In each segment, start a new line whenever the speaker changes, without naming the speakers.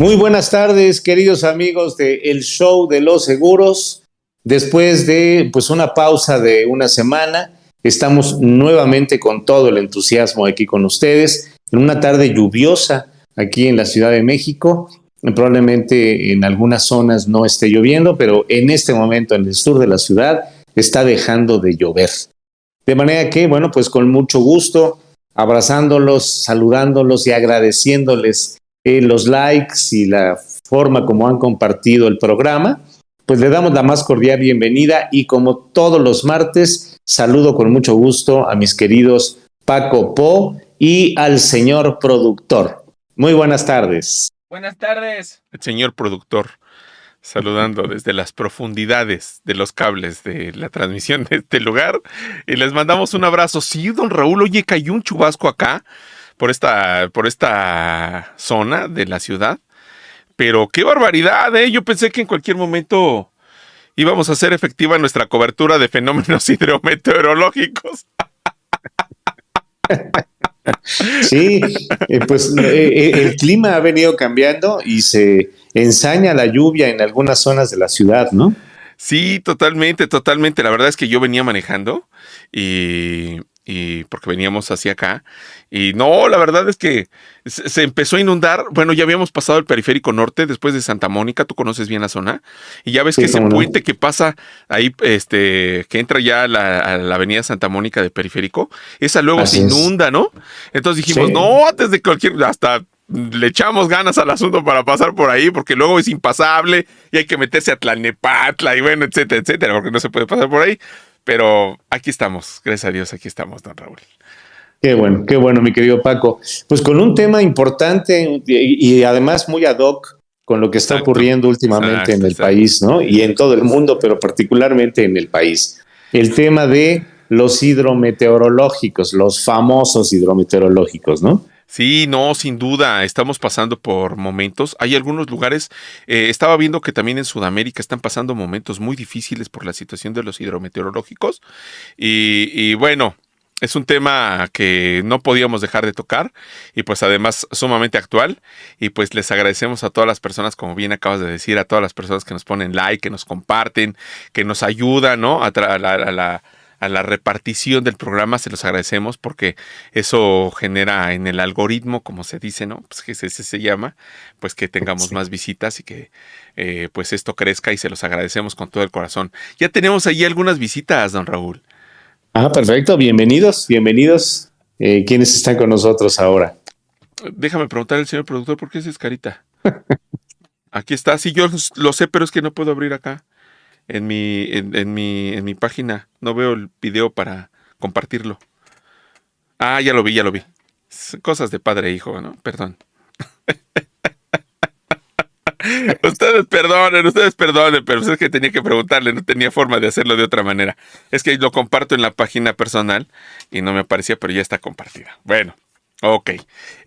Muy buenas tardes, queridos amigos de El Show de los Seguros. Después de pues una pausa de una semana, estamos nuevamente con todo el entusiasmo aquí con ustedes en una tarde lluviosa aquí en la Ciudad de México. Probablemente en algunas zonas no esté lloviendo, pero en este momento en el sur de la ciudad está dejando de llover. De manera que, bueno, pues con mucho gusto, abrazándolos, saludándolos y agradeciéndoles eh, los likes y la forma como han compartido el programa, pues le damos la más cordial bienvenida y como todos los martes, saludo con mucho gusto a mis queridos Paco Po y al señor productor. Muy buenas tardes.
Buenas tardes. El señor productor, saludando desde las profundidades de los cables de la transmisión de este lugar. Y les mandamos un abrazo. Sí, don Raúl, oye, cayó un chubasco acá por esta, por esta zona de la ciudad. Pero qué barbaridad, ¿eh? Yo pensé que en cualquier momento íbamos a hacer efectiva nuestra cobertura de fenómenos hidrometeorológicos.
Sí, eh, pues eh, eh, el clima ha venido cambiando y se ensaña la lluvia en algunas zonas de la ciudad, ¿no?
Sí, totalmente, totalmente. La verdad es que yo venía manejando y y porque veníamos hacia acá. Y no, la verdad es que se, empezó a inundar. Bueno, ya habíamos pasado el periférico norte después de Santa Mónica, tú conoces bien la zona. Y ya ves que ese puente que pasa ahí, este, que entra ya a la, avenida Santa Mónica de periférico, esa luego se inunda, ¿no? Entonces dijimos, no, antes de cualquier, hasta le echamos ganas al asunto para pasar por ahí, porque luego es impasable y hay que meterse a Tlanepatla y bueno, etcétera, etcétera, porque no se puede pasar por ahí. Pero aquí estamos, gracias a Dios, aquí estamos, don Raúl.
Qué bueno, qué bueno, mi querido Paco. Pues con un tema importante y, además muy ad hoc con lo que está ocurriendo últimamente en el país, ¿no? Y en todo el mundo, pero particularmente en el país. El tema de los hidrometeorológicos, los famosos hidrometeorológicos, ¿no?
Sí, no, sin duda, estamos pasando por momentos. Hay algunos lugares, eh, estaba viendo que también en Sudamérica están pasando momentos muy difíciles por la situación de los hidrometeorológicos. Y, bueno, es un tema que no podíamos dejar de tocar y pues además sumamente actual y pues les agradecemos a todas las personas, como bien acabas de decir, a todas las personas que nos ponen like, que nos comparten, que nos ayudan, ¿no? A, la a la repartición del programa, se los agradecemos porque eso genera en el algoritmo, como se dice, ¿no? Pues que ese se llama, pues que tengamos más visitas y que eh, pues esto crezca y se los agradecemos con todo el corazón. Ya tenemos ahí algunas visitas, don Raúl.
Ah, perfecto, bienvenidos, bienvenidos. Eh, ¿Quiénes están con nosotros ahora?
Déjame preguntar al señor productor, ¿por qué es carita? Aquí está, sí, yo lo sé, pero es que no puedo abrir acá en mi, en, mi, en mi página. No veo el video para compartirlo. Ah, ya lo vi, ya lo vi. Cosas de padre e hijo, ¿no? Perdón. ustedes perdonen, ustedes perdonen, pero es que tenía que preguntarle, no tenía forma de hacerlo de otra manera. Es que lo comparto en la página personal y no me aparecía, pero ya está compartida. Bueno, Ok.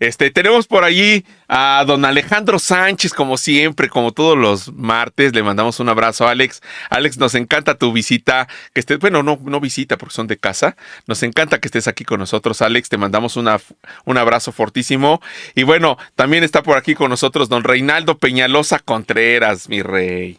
Este, tenemos por allí a don Alejandro Sánchez, como siempre, como todos los martes. Le mandamos un abrazo, Alex. Alex, nos encanta tu visita. Que estés, bueno, no, no visita porque son de casa. Nos encanta que estés aquí con nosotros, Alex. Te mandamos una, un abrazo fortísimo. Y bueno, también está por aquí con nosotros don Reinaldo Peñalosa Contreras, mi rey.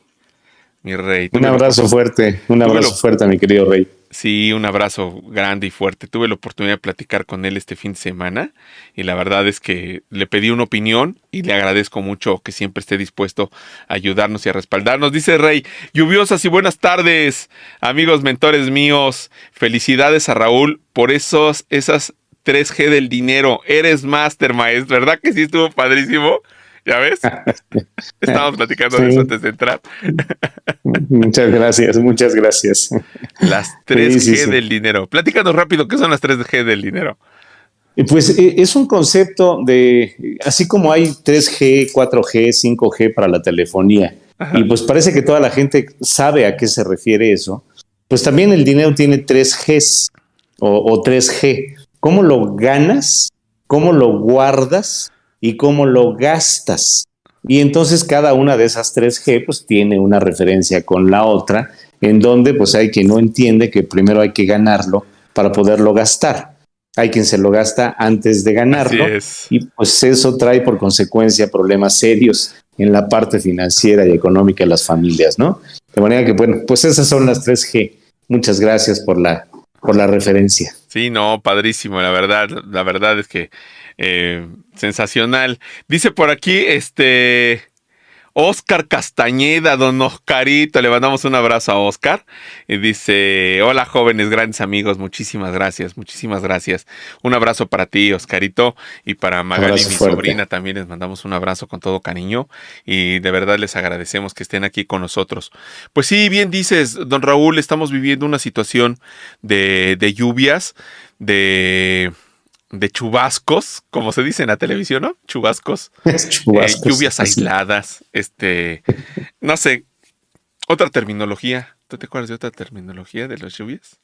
Mi rey.
Un abrazo fuerte, un abrazo fuerte, mi querido rey.
Sí, un abrazo grande y fuerte. Tuve la oportunidad de platicar con él este fin de semana y la verdad es que le pedí una opinión y le agradezco mucho que siempre esté dispuesto a ayudarnos y a respaldarnos. Dice Rey, lluviosas y buenas tardes, amigos mentores míos. Felicidades a Raúl por esos, esas 3G del dinero. Eres master, maestro. ¿Verdad que sí estuvo padrísimo? ¿Ya ves? Estábamos platicando de eso antes de entrar.
muchas gracias, muchas gracias.
Las 3G del dinero. Platícanos rápido, ¿qué son las 3G del dinero?
Pues eh, es un concepto de, así como hay 3G, 4G, 5G para la telefonía, y pues parece que toda la gente sabe a qué se refiere eso, pues también el dinero tiene 3Gs o, o 3G. ¿Cómo lo ganas? ¿Cómo lo guardas? Y cómo lo gastas. Y entonces cada una de esas tres G pues tiene una referencia con la otra, en donde pues hay quien no entiende que primero hay que ganarlo para poderlo gastar. Hay quien se lo gasta antes de ganarlo y pues eso trae por consecuencia problemas serios en la parte financiera y económica de las familias, ¿no? De manera que, bueno, pues esas son las 3G. Muchas gracias por la, por la referencia.
Sí, no, padrísimo, la verdad, la verdad es que eh, sensacional. Dice por aquí, este, Oscar Castañeda, don Oscarito, le mandamos un abrazo a Oscar. Y dice, hola jóvenes, grandes amigos, muchísimas gracias, muchísimas gracias. Un abrazo para ti, Oscarito, y para Magali, mi sobrina, también les mandamos un abrazo con todo cariño. Y de verdad les agradecemos que estén aquí con nosotros. Pues sí, bien dices, don Raúl, estamos viviendo una situación de, de lluvias, de de chubascos, como se dice en la televisión, ¿no? Chubascos. Eh, lluvias aisladas, este, no sé, otra terminología. ¿Tú te acuerdas de otra terminología de las lluvias?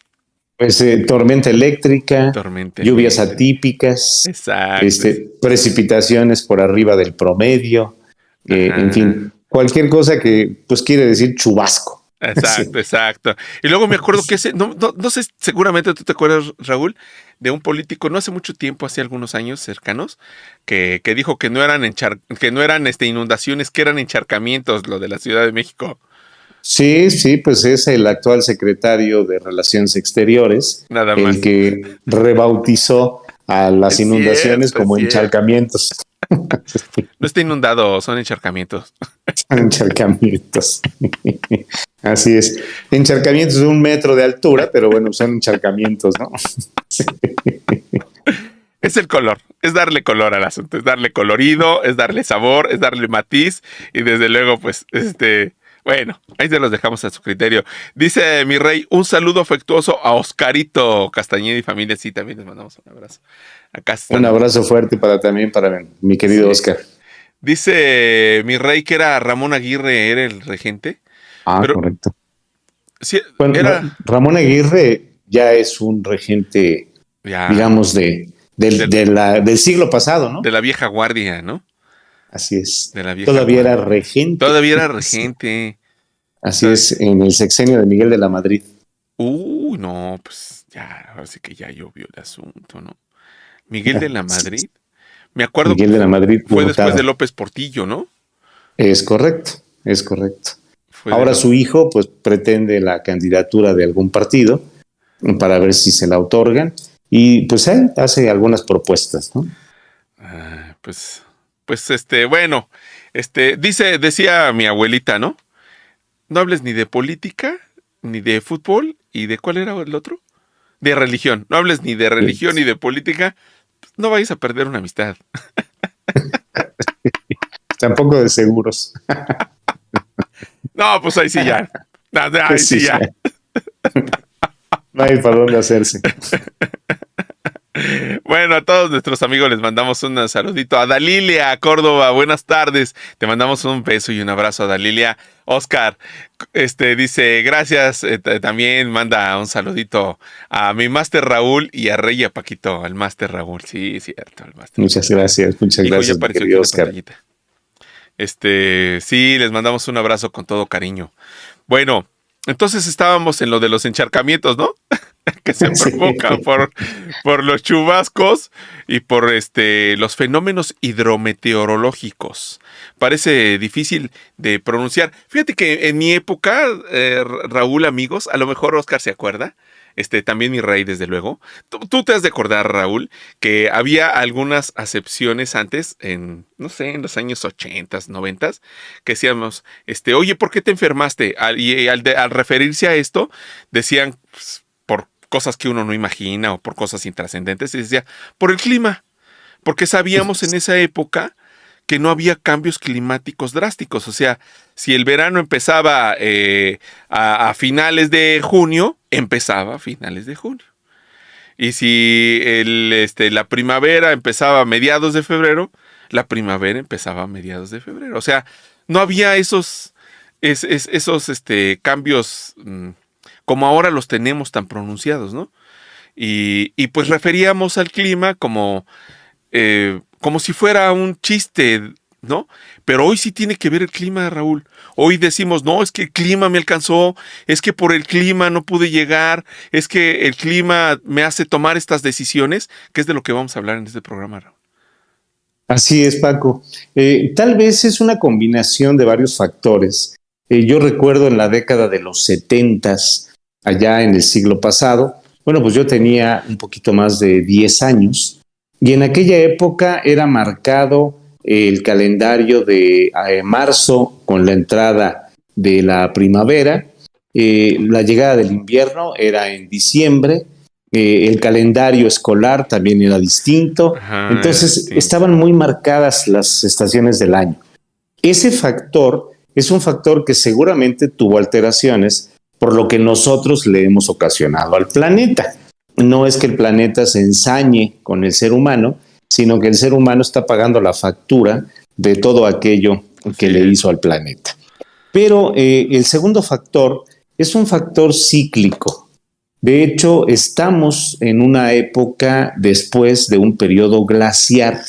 Pues eh, tormenta eléctrica, lluvias atípicas, este, precipitaciones por arriba del promedio, eh, en fin, cualquier cosa que pues quiere decir chubasco.
Exacto, exacto. Y luego me acuerdo que ese, no, no, sé, seguramente tú te acuerdas, Raúl, de un político no hace mucho tiempo, hace algunos años cercanos, que, que dijo que no eran que no eran este, inundaciones, que eran encharcamientos lo de la Ciudad de México.
Sí, sí, pues es el actual secretario de Relaciones Exteriores, Nada más. el que rebautizó a las inundaciones como encharcamientos.
No está inundado, son encharcamientos.
Son encharcamientos. Así es. Encharcamientos de un metro de altura, pero bueno, son encharcamientos, ¿no?
Es el color, es darle color al asunto, es darle colorido, es darle sabor, es darle matiz y desde luego, pues, este, bueno, ahí se los dejamos a su criterio. Dice mi rey, un saludo afectuoso a Oscarito Castañeda y familia. Sí, también les mandamos un abrazo.
Acá Un abrazo fuerte para también para mi querido Oscar.
Dice mi rey que era Ramón Aguirre, era el regente.
Ah, correcto. era, Ramón Aguirre ya es un regente, digamos, de, del, siglo pasado, ¿no?
De la vieja guardia, ¿no?
Así es. Todavía era regente.
Todavía era regente.
Así es, en el sexenio de Miguel de la Madrid.
Uy, no, pues ya, ahora sí que ya llovió el asunto, ¿no? Miguel de la Madrid. Me acuerdo
Miguel de la Madrid
fue después de López Portillo, ¿no?
Es correcto, es correcto. Ahora su hijo pues pretende la candidatura de algún partido para ver si se la otorgan y pues él hace algunas propuestas, ¿no?
Ah, pues, pues este, bueno, este, dice, decía mi abuelita, ¿no? No hables ni de política, ni de fútbol, y de cuál era el otro? De religión. No hables ni de religión ni de política, pues, no vayas a perder una amistad.
Tampoco de seguros.
No, pues ahí sí ya. Ahí pues sí, ya.
No hay para dónde hacerse.
Bueno, a todos nuestros amigos les mandamos un saludito. A Dalilia Córdoba, buenas tardes. Te mandamos un beso y un abrazo a Dalilia. Oscar, este dice, gracias. Eh, también manda un saludito a mi máster Raúl y a Rey y a Paquito, al máster Raúl. Sí, cierto,
el Muchas gracias, muchas gracias, Oscar.
Este, sí, les mandamos un abrazo con todo cariño. Bueno, entonces estábamos en lo de los encharcamientos, ¿no? que se provocan por, por los chubascos y por este, los fenómenos hidrometeorológicos. Parece difícil de pronunciar. Fíjate que en mi época, eh, Raúl, amigos, a lo mejor Oscar se acuerda, este, también mi rey, desde luego. Tú, te has de acordar, Raúl, que había algunas acepciones antes, en, no sé, en los años 80, 90, que decíamos, este, oye, ¿por qué te enfermaste? y al, referirse a esto, decían, pues, cosas que uno no imagina o por cosas intrascendentes, y decía, por el clima. Porque sabíamos en esa época que no había cambios climáticos drásticos. O sea, si el verano empezaba eh, a, finales de junio, empezaba a finales de junio. Y si el, este, la primavera empezaba a mediados de febrero, la primavera empezaba a mediados de febrero. O sea, no había esos, esos este, cambios mm, como ahora los tenemos tan pronunciados, ¿no? Y, pues referíamos al clima como eh, como si fuera un chiste, ¿no? Pero hoy sí tiene que ver el clima, Raúl. Hoy decimos, no, es que el clima me alcanzó, es que por el clima no pude llegar, es que el clima me hace tomar estas decisiones, que es de lo que vamos a hablar en este programa, Raúl.
Así es, Paco. Eh, tal vez es una combinación de varios factores. Eh, yo recuerdo en la década de los setentas, allá en el siglo pasado, bueno, pues yo tenía un poquito más de 10 años y en aquella época era marcado el calendario de eh, marzo con la entrada de la primavera, la llegada del invierno era en diciembre, eh, el calendario escolar también era distinto, entonces estaban muy marcadas las estaciones del año. Ese factor es un factor que seguramente tuvo alteraciones por lo que nosotros le hemos ocasionado al planeta. No es que el planeta se ensañe con el ser humano, sino que el ser humano está pagando la factura de todo aquello que le hizo al planeta. Pero eh, el segundo factor es un factor cíclico. De hecho, estamos en una época después de un periodo glaciar.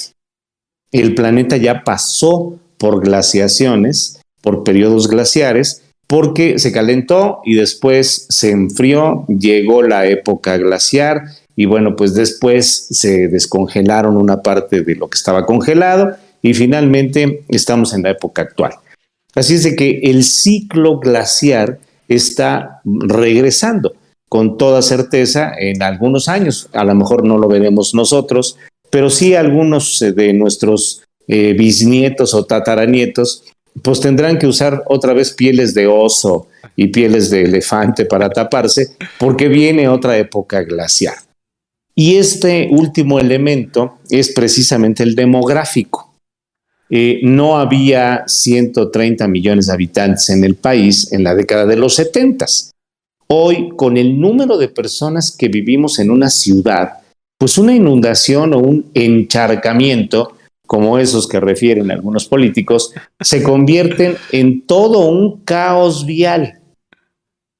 El planeta ya pasó por glaciaciones, por periodos glaciares, porque se calentó y después se enfrió, llegó la época glaciar y bueno, pues después se descongelaron una parte de lo que estaba congelado y finalmente estamos en la época actual. Así es de que el ciclo glaciar está regresando con toda certeza en algunos años. A lo mejor no lo veremos nosotros, pero sí algunos eh, de nuestros eh, bisnietos o tataranietos, pues tendrán que usar otra vez pieles de oso y pieles de elefante para taparse, porque viene otra época glacial. Y este último elemento es precisamente el demográfico. Eh, no había 130 millones de habitantes en el país en la década de los 70 Hoy, con el número de personas que vivimos en una ciudad, pues una inundación o un encharcamiento, como esos que refieren algunos políticos, se convierten en todo un caos vial.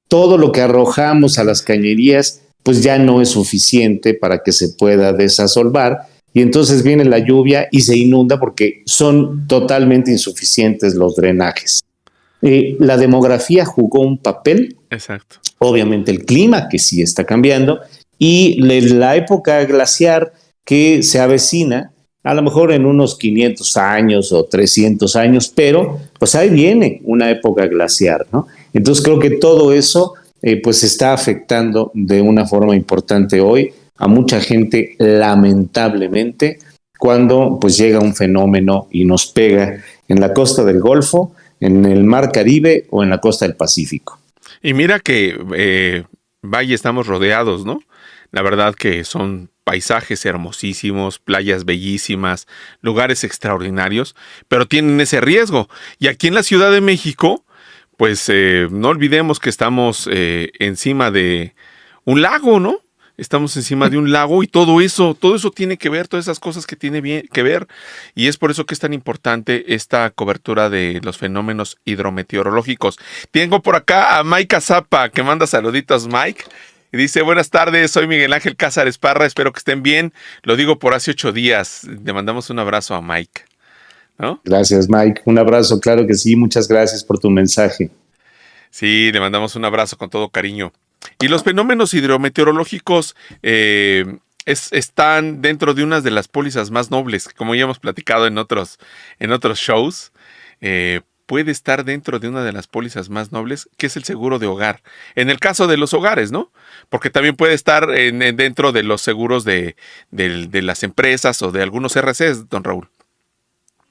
Todo lo que arrojamos a las cañerías, pues ya no es suficiente para que se pueda desasolvar y entonces viene la lluvia y se inunda porque son totalmente insuficientes los drenajes. Eh, la demografía jugó un papel.
Exacto.
Obviamente el clima, que sí está cambiando, y la época glaciar que se avecina, a lo mejor en unos 500 años o 300 años, pero pues ahí viene una época glaciar, ¿no? Entonces creo que todo eso eh, pues está afectando de una forma importante hoy a mucha gente, lamentablemente, cuando pues llega un fenómeno y nos pega en la costa del Golfo, en el Mar Caribe o en la costa del Pacífico.
Y mira que, eh, vaya, estamos rodeados, ¿no? La verdad que son paisajes hermosísimos, playas bellísimas, lugares extraordinarios, pero tienen ese riesgo. Y aquí en la Ciudad de México, pues eh, no olvidemos que estamos eh, encima de un lago, ¿no? estamos encima de un lago y todo eso, todo eso tiene que ver, todas esas cosas que tiene bien, que ver. Y es por eso que es tan importante esta cobertura de los fenómenos hidrometeorológicos. Tengo por acá a Mike Zapa, que manda saluditos, Mike. Y dice, buenas tardes, soy Miguel Ángel Cázares Parra, espero que estén bien. Lo digo por hace ocho días. Le mandamos un abrazo a Mike.
Gracias, Mike. Un abrazo, claro que sí. Muchas gracias por tu mensaje.
Sí, le mandamos un abrazo con todo cariño. Y los fenómenos hidrometeorológicos eh, están dentro de una de las pólizas más nobles, como ya hemos platicado en otros, en otros shows. Eh, puede estar dentro de una de las pólizas más nobles, que es el seguro de hogar. En el caso de los hogares, ¿no? Porque también puede estar dentro de los seguros de, de, las empresas o de algunos RCs, don Raúl.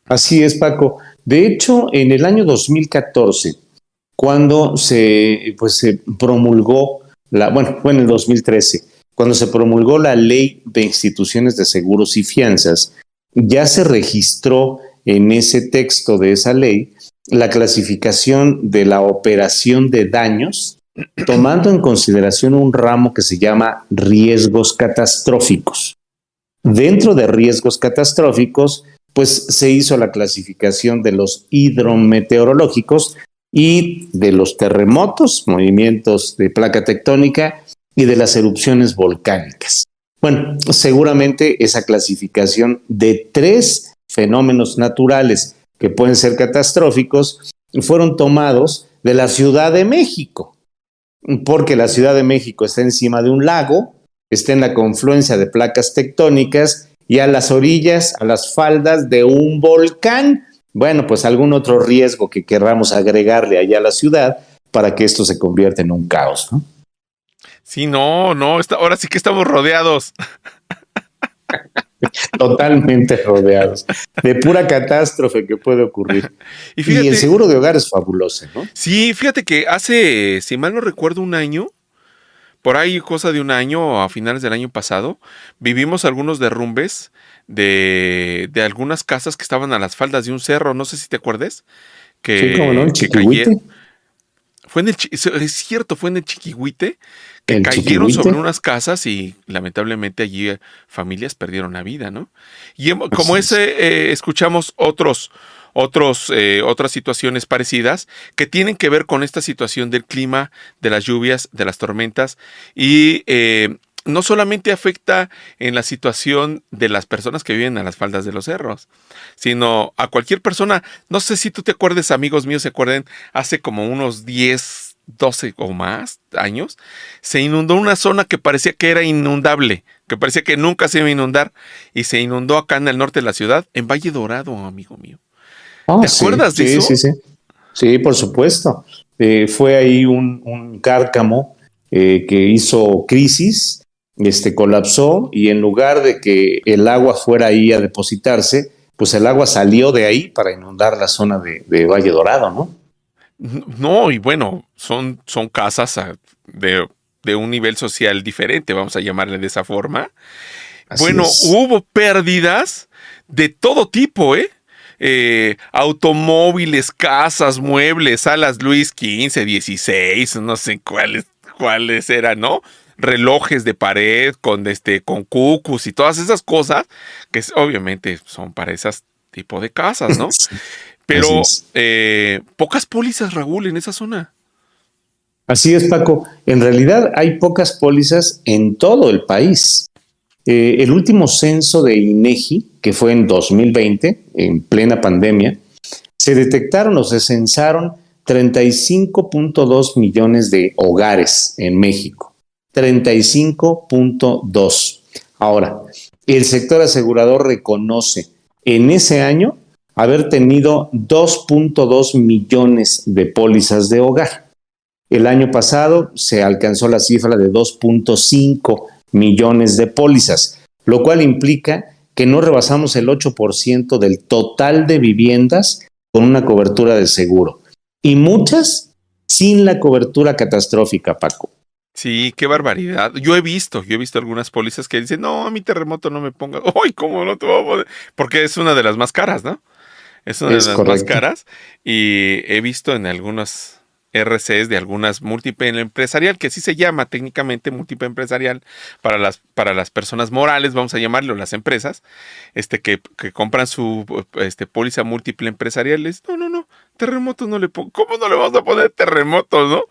Así es, Paco. De hecho, en el año 2014, cuando se, pues, se promulgó bueno, fue en el 2013, cuando se promulgó la ley de instituciones de seguros y fianzas, ya se registró en ese texto de esa ley la clasificación de la operación de daños, tomando en consideración un ramo que se llama riesgos catastróficos. Dentro de riesgos catastróficos, pues se hizo la clasificación de los hidrometeorológicos, y de los terremotos, movimientos de placa tectónica y de las erupciones volcánicas. Bueno, seguramente esa clasificación de tres fenómenos naturales que pueden ser catastróficos fueron tomados de la Ciudad de México, porque la Ciudad de México está encima de un lago, está en la confluencia de placas tectónicas y a las orillas, a las faldas de un volcán. Bueno, pues algún otro riesgo que querramos agregarle allá a la ciudad para que esto se convierta en un caos, ¿no?
Sí, no, no, ahora sí que estamos rodeados.
Totalmente rodeados. De pura catástrofe que puede ocurrir. Y, el seguro de hogar es fabuloso, ¿no?
Sí, fíjate que hace, si mal no recuerdo, un año, por ahí cosa de un año, a finales del año pasado, vivimos algunos derrumbes de, de algunas casas que estaban a las faldas de un cerro, no sé si te acuerdes. Que, sí, como no, Fue en el, es cierto, fue en el Chiquihuite, que cayeron sobre unas casas y lamentablemente allí eh, familias perdieron la vida, ¿no? Y como ese, eh, escuchamos otros, otros, eh, otras situaciones parecidas que tienen que ver con esta situación del clima, de las lluvias, de las tormentas y no solamente afecta en la situación de las personas que viven a las faldas de los cerros, sino a cualquier persona. No sé si tú te acuerdes, amigos míos, se acuerden, hace como unos 10, 12 o más años, se inundó una zona que parecía que era inundable, que parecía que nunca se iba a inundar, y se inundó acá en el norte de la ciudad, en Valle Dorado, amigo mío.
Ah, ¿Te acuerdas de eso? Sí, sí, sí. por supuesto. Eh, fue ahí un, cárcamo eh, que hizo crisis este, colapsó y en lugar de que el agua fuera ahí a depositarse, pues el agua salió de ahí para inundar la zona de, Valle Dorado, ¿no?
No, y bueno, son, son casas de, un nivel social diferente, vamos a llamarle de esa forma. bueno, hubo pérdidas de todo tipo, ¿eh? ¿eh? automóviles, casas, muebles, salas Luis XV, 16, no sé cuáles, cuáles eran, ¿no? relojes de pared con este con cucus y todas esas cosas que obviamente son para esas tipo de casas, ¿no? Pero eh, pocas pólizas, Raúl, en esa zona.
Así es, Paco. En realidad hay pocas pólizas en todo el país. Eh, el último censo de INEGI, que fue en 2020, en plena pandemia, se detectaron o se censaron 35.2 millones de hogares en México. 35.2. Ahora, el sector asegurador reconoce en ese año haber tenido 2.2 millones de pólizas de hogar. El año pasado se alcanzó la cifra de 2.5 millones de pólizas, lo cual implica que no rebasamos el 8% del total de viviendas con una cobertura de seguro. Y muchas sin la cobertura catastrófica, Paco.
Sí, qué barbaridad. Yo he visto, yo he visto algunas pólizas que dicen, no, a mi terremoto no me ponga. ¡Ay, cómo no te voy a poner! Porque es una de las más caras, ¿no? Es una de las más caras. Y he visto en algunas RCs de algunas múltiple empresarial, que sí se llama técnicamente múltiple empresarial para las, para las personas morales, vamos a llamarlo, las empresas, este, que, que compran su este, póliza múltiple empresarial. no, no, no, terremoto no le pongo. ¿Cómo no le vamos a poner terremotos, no?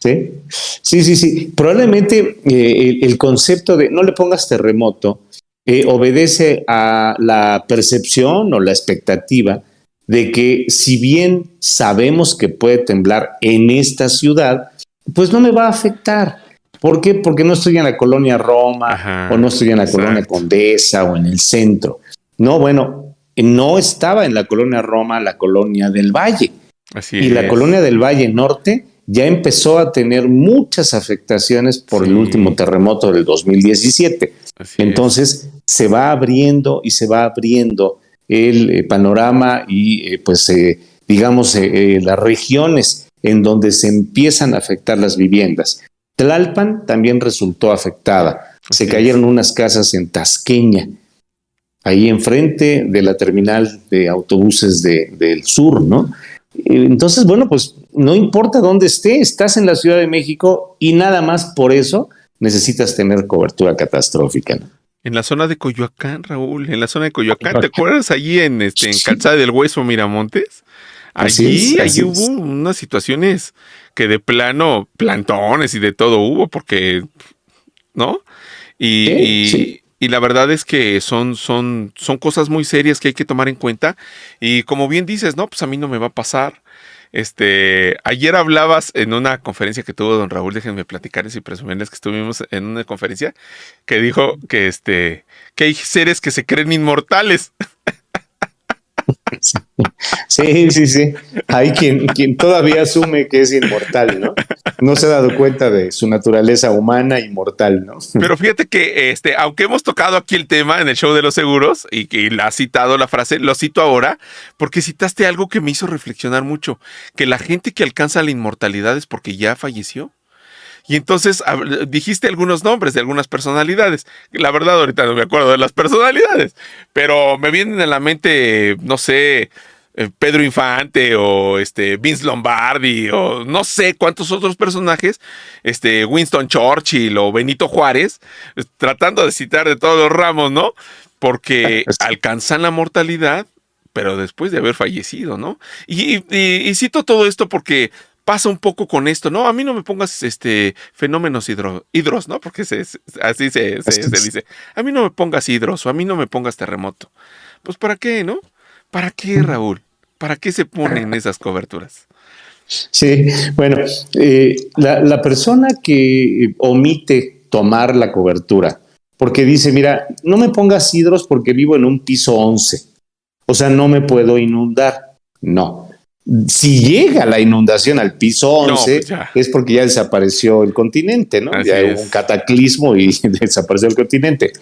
Sí, sí, sí, Probablemente eh, el, concepto de no le pongas terremoto eh, obedece a la percepción o la expectativa de que si bien sabemos que puede temblar en esta ciudad, pues no me va a afectar. ¿Por qué? Porque no estoy en la colonia Roma o no estoy en la colonia Condesa o en el centro. No, bueno, no estaba en la colonia Roma, la colonia del Valle. Así y la colonia del Valle Norte ya empezó a tener muchas afectaciones por el último terremoto del 2017. Entonces se va abriendo y se va abriendo el eh, panorama y eh, pues eh, digamos las regiones en donde se empiezan a afectar las viviendas. Tlalpan también resultó afectada. se cayeron unas casas en Tasqueña, ahí enfrente de la terminal de autobuses del sur, ¿no? Entonces, bueno, pues no importa dónde esté, estás en la Ciudad de México y nada más por eso necesitas tener cobertura catastrófica.
En la zona de Coyoacán, Raúl, en la zona de Coyoacán, ¿te acuerdas allí en, este, en Calzada del Hueso, Miramontes? Allí, allí hubo unas situaciones que de plano, plantones y de todo hubo, porque, ¿no? Y, y, la verdad es que son, son, son cosas muy serias que hay que tomar en cuenta. Y como bien dices, no, pues a mí no me va a pasar Este, ayer hablabas en una conferencia que tuvo don Raúl, déjenme platicarles y presumirles que estuvimos en una conferencia que dijo que este, que hay seres que se creen inmortales.
Sí, sí, sí. Hay quien, quien todavía asume que es inmortal, ¿no? No se ha dado cuenta de su naturaleza humana inmortal, ¿no?
Pero fíjate que, este, aunque hemos tocado aquí el tema en el show de los seguros y que la ha citado la frase, lo cito ahora porque citaste algo que me hizo reflexionar mucho, que la gente que alcanza la inmortalidad es porque ya falleció. Y entonces dijiste algunos nombres de algunas personalidades. La verdad, ahorita no me acuerdo de las personalidades, pero me vienen a la mente, no sé, eh, Pedro Infante o este Vince Lombardi o no sé cuántos otros personajes, este Winston Churchill o Benito Juárez, tratando de citar de todos los ramos, ¿no? Porque alcanzan la mortalidad, pero después de haber fallecido, ¿no? y cito todo esto porque pasa un poco con esto, ¿no? A mí no me pongas este fenómenos hidros, ¿no? Porque así se, dice. A mí no me pongas hidros o a mí no me pongas terremoto. Pues ¿para qué, no? ¿Para qué, Raúl? ¿Para qué se ponen esas coberturas?
Sí, bueno, eh, la, la persona que omite tomar la cobertura, porque dice, mira, no me pongas hidros porque vivo en un piso 11, o sea, no me puedo inundar. No, si llega la inundación al piso 11, pues es porque ya desapareció el continente, ¿no? ya hubo un cataclismo y desapareció el continente.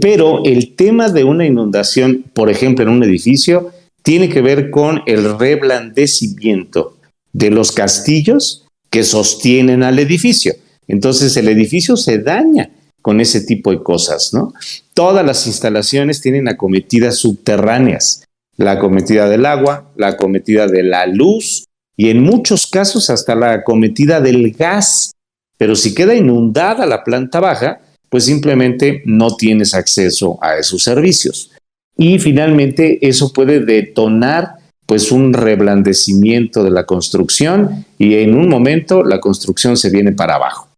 Pero el tema de una inundación, por ejemplo, en un edificio, tiene que ver con el reblandecimiento de los castillos que sostienen al edificio. Entonces el edificio se daña con ese tipo de cosas, ¿no? Todas las instalaciones tienen acometidas subterráneas la acometida del agua, la acometida de la luz y en muchos casos hasta la acometida del gas. Pero si queda inundada la planta baja, pues simplemente no tienes acceso a esos servicios. Y finalmente eso puede detonar pues un reblandecimiento de la construcción y en un momento la construcción se viene para abajo.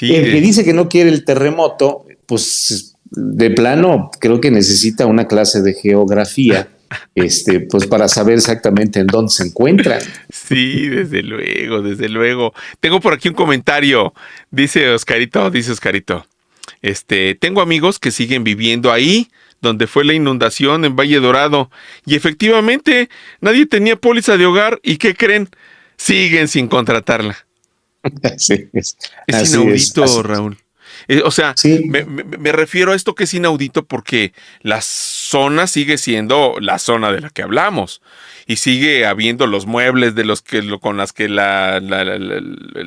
el que dice que no quiere el terremoto, pues de plano creo que necesita una clase de geografía. Este, pues para saber exactamente en dónde se encuentran.
Sí, desde luego, desde luego. Tengo por aquí un comentario. Dice Oscarito, dice Oscarito. Este, tengo amigos que siguen viviendo ahí, donde fue la inundación en Valle Dorado. Y efectivamente, nadie tenía póliza de hogar. ¿Y qué creen? Siguen sin contratarla. es, inaudito, Raúl. Eh, o sea, me, refiero a esto que es inaudito porque la zona sigue siendo la zona de la que hablamos y sigue habiendo los muebles de los que con las que la,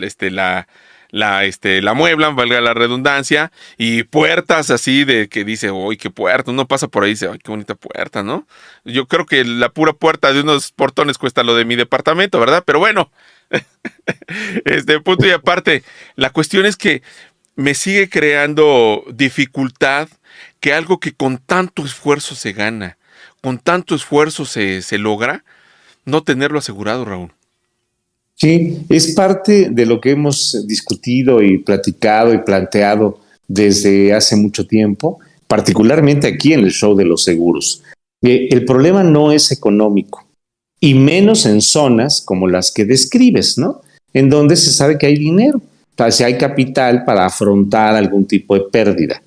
este, la, la, este, la mueblan, valga la redundancia, y puertas así de que dice, uy, qué puerta, uno pasa por ahí y dice, ay, qué bonita puerta, ¿no? Yo creo que la pura puerta de unos portones cuesta lo de mi departamento, ¿verdad? Pero bueno, este punto y aparte, la cuestión es que me sigue creando dificultad que algo que con tanto esfuerzo se gana, con tanto esfuerzo se, logra, no tenerlo asegurado, Raúl.
Sí, es parte de lo que hemos discutido y platicado y planteado desde hace mucho tiempo, particularmente aquí en el show de los seguros. Eh, el problema no es económico, y menos en zonas como las que describes, ¿no? En donde se sabe que hay dinero si hay capital para afrontar algún tipo de pérdida.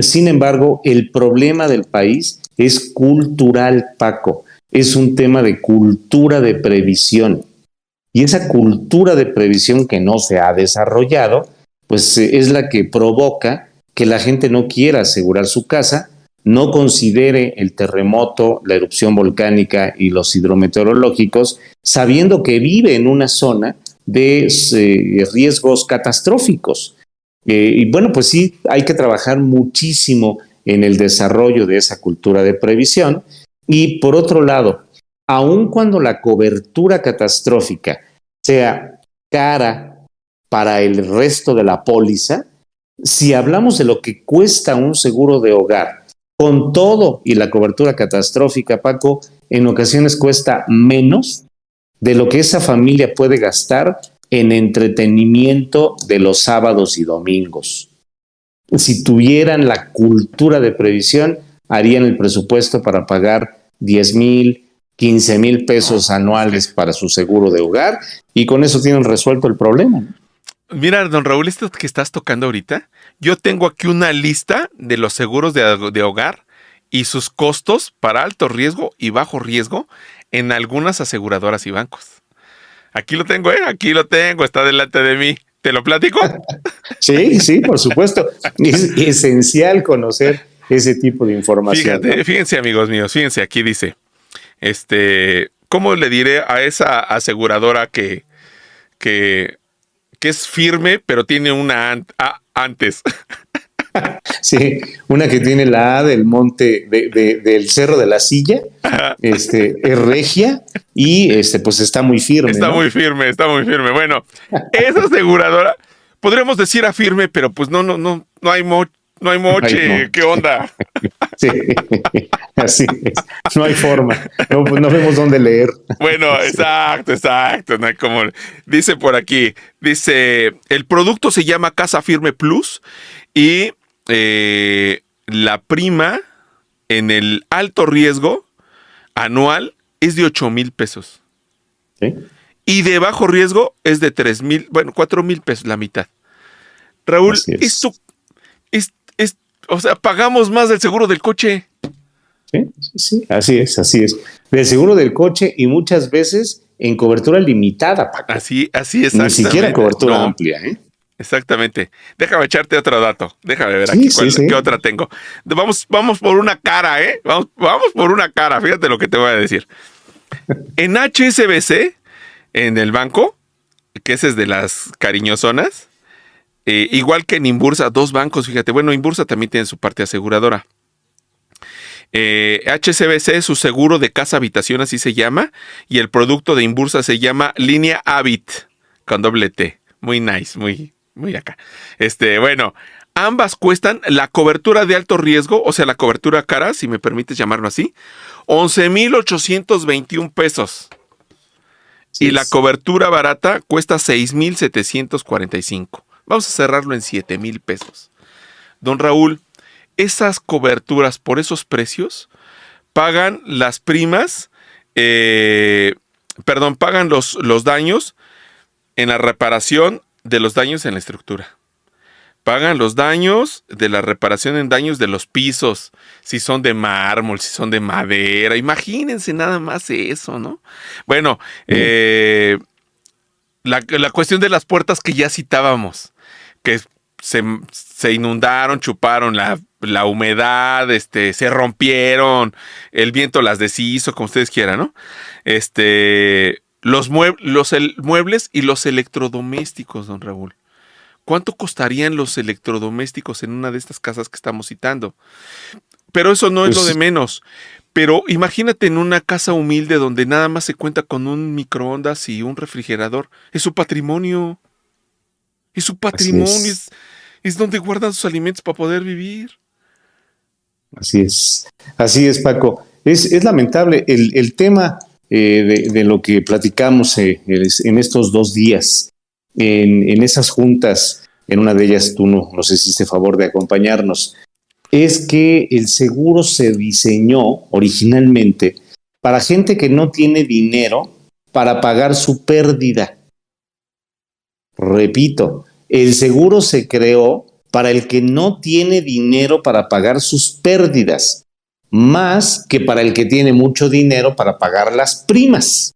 Sin embargo, el problema del país es cultural, Paco. Es un tema de cultura de previsión. Y esa cultura de previsión que no se ha desarrollado, pues eh, es la que provoca que la gente no quiera asegurar su casa, no considere el terremoto, la erupción volcánica y los hidrometeorológicos, sabiendo que vive en una zona de eh, riesgos catastróficos. Eh, y bueno, pues sí, hay que trabajar muchísimo en el desarrollo de esa cultura de previsión. Y por otro lado, aun cuando la cobertura catastrófica sea cara para el resto de la póliza, si hablamos de lo que cuesta un seguro de hogar, con todo y la cobertura catastrófica, Paco, en ocasiones cuesta menos de lo que esa familia puede gastar en entretenimiento de los sábados y domingos. Si tuvieran la cultura de previsión, harían el presupuesto para pagar 10 mil, 15 mil pesos anuales para su seguro de hogar y con eso tienen resuelto el problema.
Mira, don Raúl, esto que estás tocando ahorita, yo tengo aquí una lista de los seguros de, de hogar y sus costos para alto riesgo y bajo riesgo en algunas aseguradoras y bancos. Aquí lo tengo, ¿eh? Aquí lo tengo, está delante de mí. ¿Te lo platico?
sí, sí, por supuesto. Es esencial conocer ese tipo de información.
Fíjense, amigos míos, fíjense, aquí dice, este, ¿cómo le diré a esa aseguradora que, que, que es firme, pero tiene una A antes?
Sí, una que tiene la A del monte, del cerro de la silla, este, es regia y este, pues está muy firme.
Está muy firme, está muy firme. Bueno, esa aseguradora, podríamos decir a firme, pero pues no, no, no, no hay mucho no hay moche, ¿qué onda?
Sí, así es. No hay forma. No, pues no vemos dónde leer.
Bueno, exacto, exacto. No hay como. Dice por aquí: dice, el producto se llama Casa Firme Plus y eh, la prima en el alto riesgo anual es de 8 mil pesos. ¿Sí? Y de bajo riesgo es de 3 mil, bueno, 4 mil pesos, la mitad. Raúl, esto es, o sea, pagamos más del seguro del coche.
Sí, sí, así es, así es. Del seguro del coche y muchas veces en cobertura limitada,
Así, así es.
Ni siquiera cobertura amplia, ¿eh?
Exactamente. Déjame echarte otro dato. Déjame ver aquí qué otra tengo. Vamos, vamos por una cara, ¿eh? Vamos, vamos por una cara. Fíjate lo que te voy a decir. En HSBC, en el banco, que ese es de las cariñosonas, eh, igual que en Inbursa, dos bancos, fíjate. Bueno, Inbursa también tiene su parte aseguradora. HSBC, eh, su seguro de casa habitación, así se llama, y el producto de Inbursa se llama Línea Habit, con doble T. Muy nice, muy, muy acá. Este, bueno, ambas cuestan la cobertura de alto riesgo, o sea, la cobertura cara, si me permites llamarlo así, 11,821 pesos. y la cobertura barata cuesta 6,745. Vamos a cerrarlo en 7,000 pesos. Don Raúl, esas coberturas por esos precios pagan las primas, eh, perdón, pagan los, los daños en la reparación de los daños en la estructura. Pagan los daños de la reparación en daños de los pisos, si son de mármol, si son de madera. Imagínense nada más eso, ¿no? Bueno, eh, la, cuestión de las puertas que ya citábamos, que se, se inundaron, chuparon la, la, humedad, este, se rompieron, el viento las deshizo, como ustedes quieran, ¿no? Este, los, los muebles y los electrodomésticos, don Raúl. ¿Cuánto costarían los electrodomésticos en una de estas casas que estamos citando? Pero eso no es lo de pues menos. Pero imagínate en una casa humilde donde nada más se cuenta con un microondas y un refrigerador. Es su patrimonio. Es su patrimonio. Es. donde guardan sus alimentos para poder vivir.
Así es. Así es, Paco. Es, es lamentable. El, el tema eh, de, lo que platicamos eh, en estos dos días, en, esas juntas, en una de ellas tú no, nos hiciste favor de acompañarnos, es que el seguro se diseñó originalmente para gente que no tiene dinero para pagar su pérdida. Repito, el seguro se creó para el que no tiene dinero para pagar sus pérdidas más que para el que tiene mucho dinero para pagar las primas.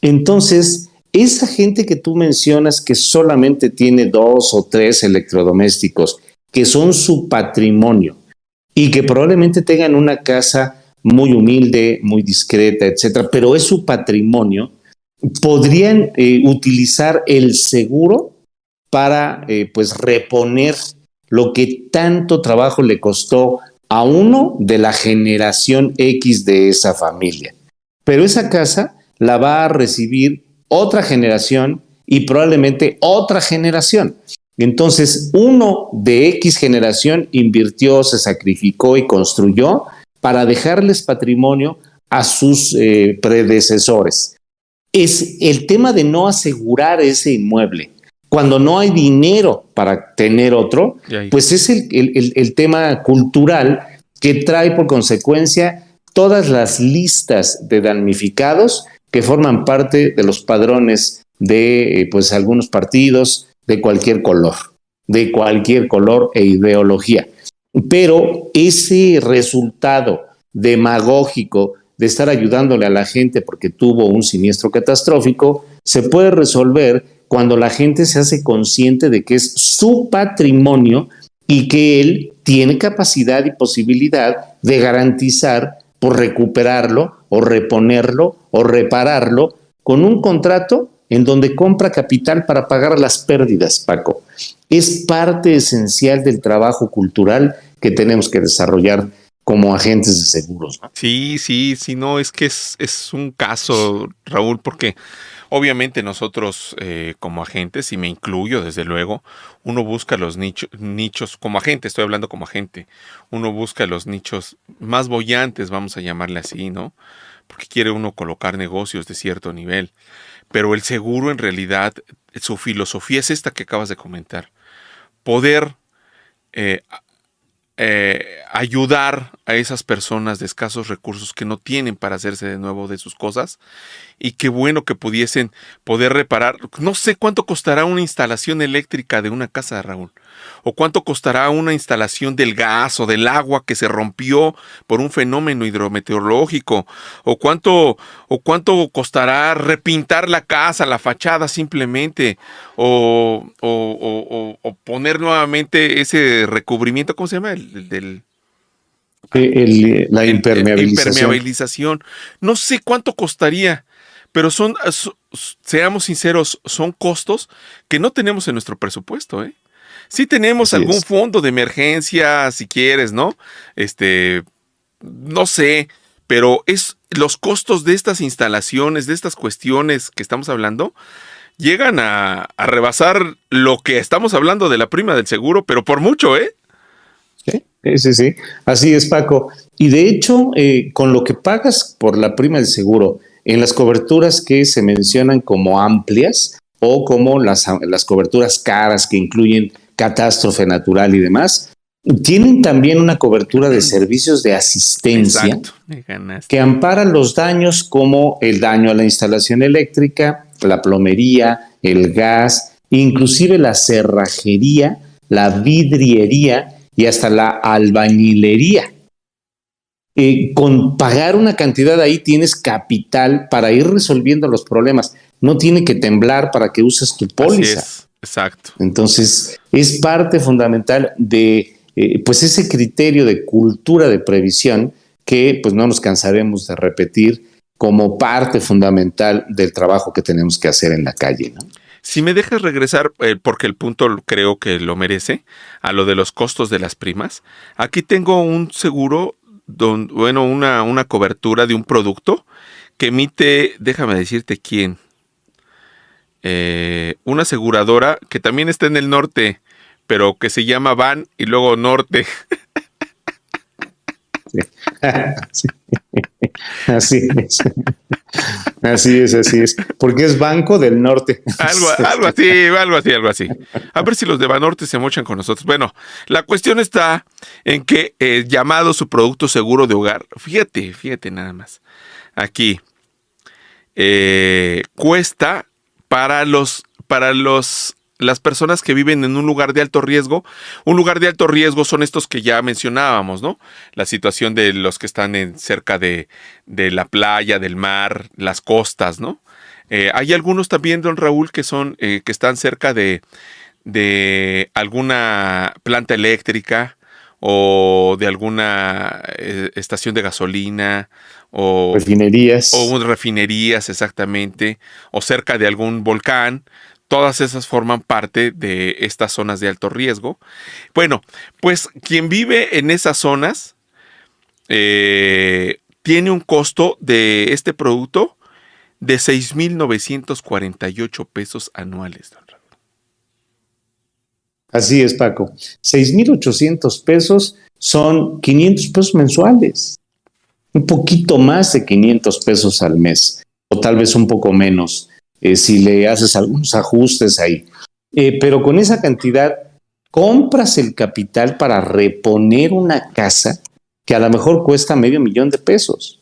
Entonces, esa gente que tú mencionas que solamente tiene dos o tres electrodomésticos, que son su patrimonio y que probablemente tengan una casa muy humilde, muy discreta, etcétera, pero es su patrimonio, podrían eh, utilizar el seguro para eh, pues reponer lo que tanto trabajo le costó a uno de la generación X de esa familia. Pero esa casa la va a recibir otra generación y probablemente otra generación. Entonces, uno de X generación invirtió, se sacrificó y construyó para dejarles patrimonio a sus eh, predecesores. Es el tema de no asegurar ese inmueble. Cuando no hay dinero para tener otro, pues es el, tema cultural que trae por consecuencia todas las listas de damnificados que forman parte de los padrones de eh, pues algunos partidos de cualquier color, de cualquier color e ideología. Pero ese resultado demagógico de estar ayudándole a la gente porque tuvo un siniestro catastrófico se puede resolver cuando la gente se hace consciente de que es su patrimonio y que él tiene capacidad y posibilidad de garantizar por recuperarlo o reponerlo o repararlo con un contrato en donde compra capital para pagar las pérdidas, Paco. Es parte esencial del trabajo cultural que tenemos que desarrollar como agentes de seguros.
Sí, sí, sí, no, es que es, es un caso, Raúl, porque obviamente nosotros eh, como agentes, y me incluyo desde luego, uno busca los nichos, como agente, estoy hablando como agente, uno busca los nichos más bollantes, vamos a llamarle así, ¿no? Porque quiere uno colocar negocios de cierto nivel. Pero el seguro en realidad, su filosofía es esta que acabas de comentar. Poder eh, eh, ayudar a esas personas de escasos recursos que no tienen para hacerse de nuevo de sus cosas y qué bueno que pudiesen poder reparar. No sé cuánto costará una instalación eléctrica de una casa, Raúl, o cuánto costará una instalación del gas o del agua que se rompió por un fenómeno hidrometeorológico, o cuánto, o cuánto costará repintar la casa, la fachada simplemente, o, o, poner nuevamente ese recubrimiento, ¿cómo se llama? El, del
la impermeabilización.
impermeabilización. No sé cuánto costaría pero son, seamos sinceros, son costos que no tenemos en nuestro presupuesto, ¿eh? Sí tenemos algún fondo de emergencia, si quieres, ¿no? Este, no sé, pero es los costos de estas instalaciones, de estas cuestiones que estamos hablando, llegan a, rebasar lo que estamos hablando de la prima del seguro, pero por mucho, ¿eh?
Sí, sí, sí. Así es, Paco. Y de hecho, eh, con lo que pagas por la prima del seguro en las coberturas que se mencionan como amplias o como las, las coberturas caras que incluyen catástrofe natural y demás, tienen también una cobertura de servicios de asistencia que ampara los daños como el daño a la instalación eléctrica, la plomería, el gas, inclusive la cerrajería, la vidriería y hasta la albañilería. Eh, con pagar una cantidad ahí tienes capital para ir resolviendo los problemas. No tiene que temblar para que uses tu póliza.
Exacto.
Entonces, es parte fundamental de eh, pues ese criterio de cultura de previsión que pues no nos cansaremos de repetir como parte fundamental del trabajo que tenemos que hacer en la calle.
Si me dejas regresar, eh, porque el punto creo que lo merece, a lo de los costos de las primas, aquí tengo un seguro bueno, una, una cobertura de un producto que emite, déjame decirte quién, eh, una aseguradora que también está en el norte, pero que se llama Van y luego Norte.
Así es. Así es, así es. Porque es Banco del Norte.
Algo, algo así, algo así, algo así. A ver si los de Banorte se mochan con nosotros. Bueno, la cuestión está en que eh, llamado su producto seguro de hogar, fíjate, fíjate nada más. Aquí eh, cuesta para los para los las personas que viven en un lugar de alto riesgo, un lugar de alto riesgo son estos que ya mencionábamos, ¿no? La situación de los que están en, cerca de, la playa, del mar, las costas, ¿no? Eh, hay algunos también, don Raúl, que son, eh, que están cerca de, de alguna planta eléctrica o de alguna eh, estación de gasolina o
refinerías
o refinerías exactamente o cerca de algún volcán Todas esas forman parte de estas zonas de alto riesgo. Bueno, pues quien vive en esas zonas eh, tiene un costo de este producto de 6.948 pesos anuales.
Así es, Paco. 6.800 pesos son 500 pesos mensuales. Un poquito más de 500 pesos al mes, o tal vez un poco menos. Eh, si le haces algunos ajustes ahí. Eh, pero con esa cantidad compras el capital para reponer una casa que a lo mejor cuesta medio millón de pesos,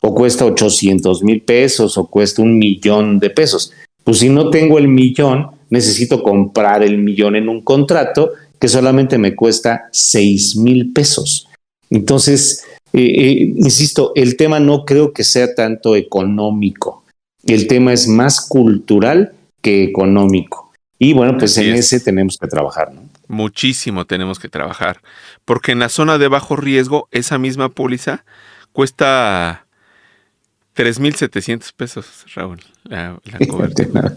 o cuesta 800 mil pesos, o cuesta un millón de pesos. Pues si no tengo el millón, necesito comprar el millón en un contrato que solamente me cuesta 6 mil pesos. Entonces, eh, eh, insisto, el tema no creo que sea tanto económico. El tema es más cultural que económico. Y bueno, pues en ese tenemos que trabajar, ¿no?
Muchísimo tenemos que trabajar. Porque en la zona de bajo riesgo, esa misma póliza cuesta 3.700 pesos, Raúl, la, la cobertura.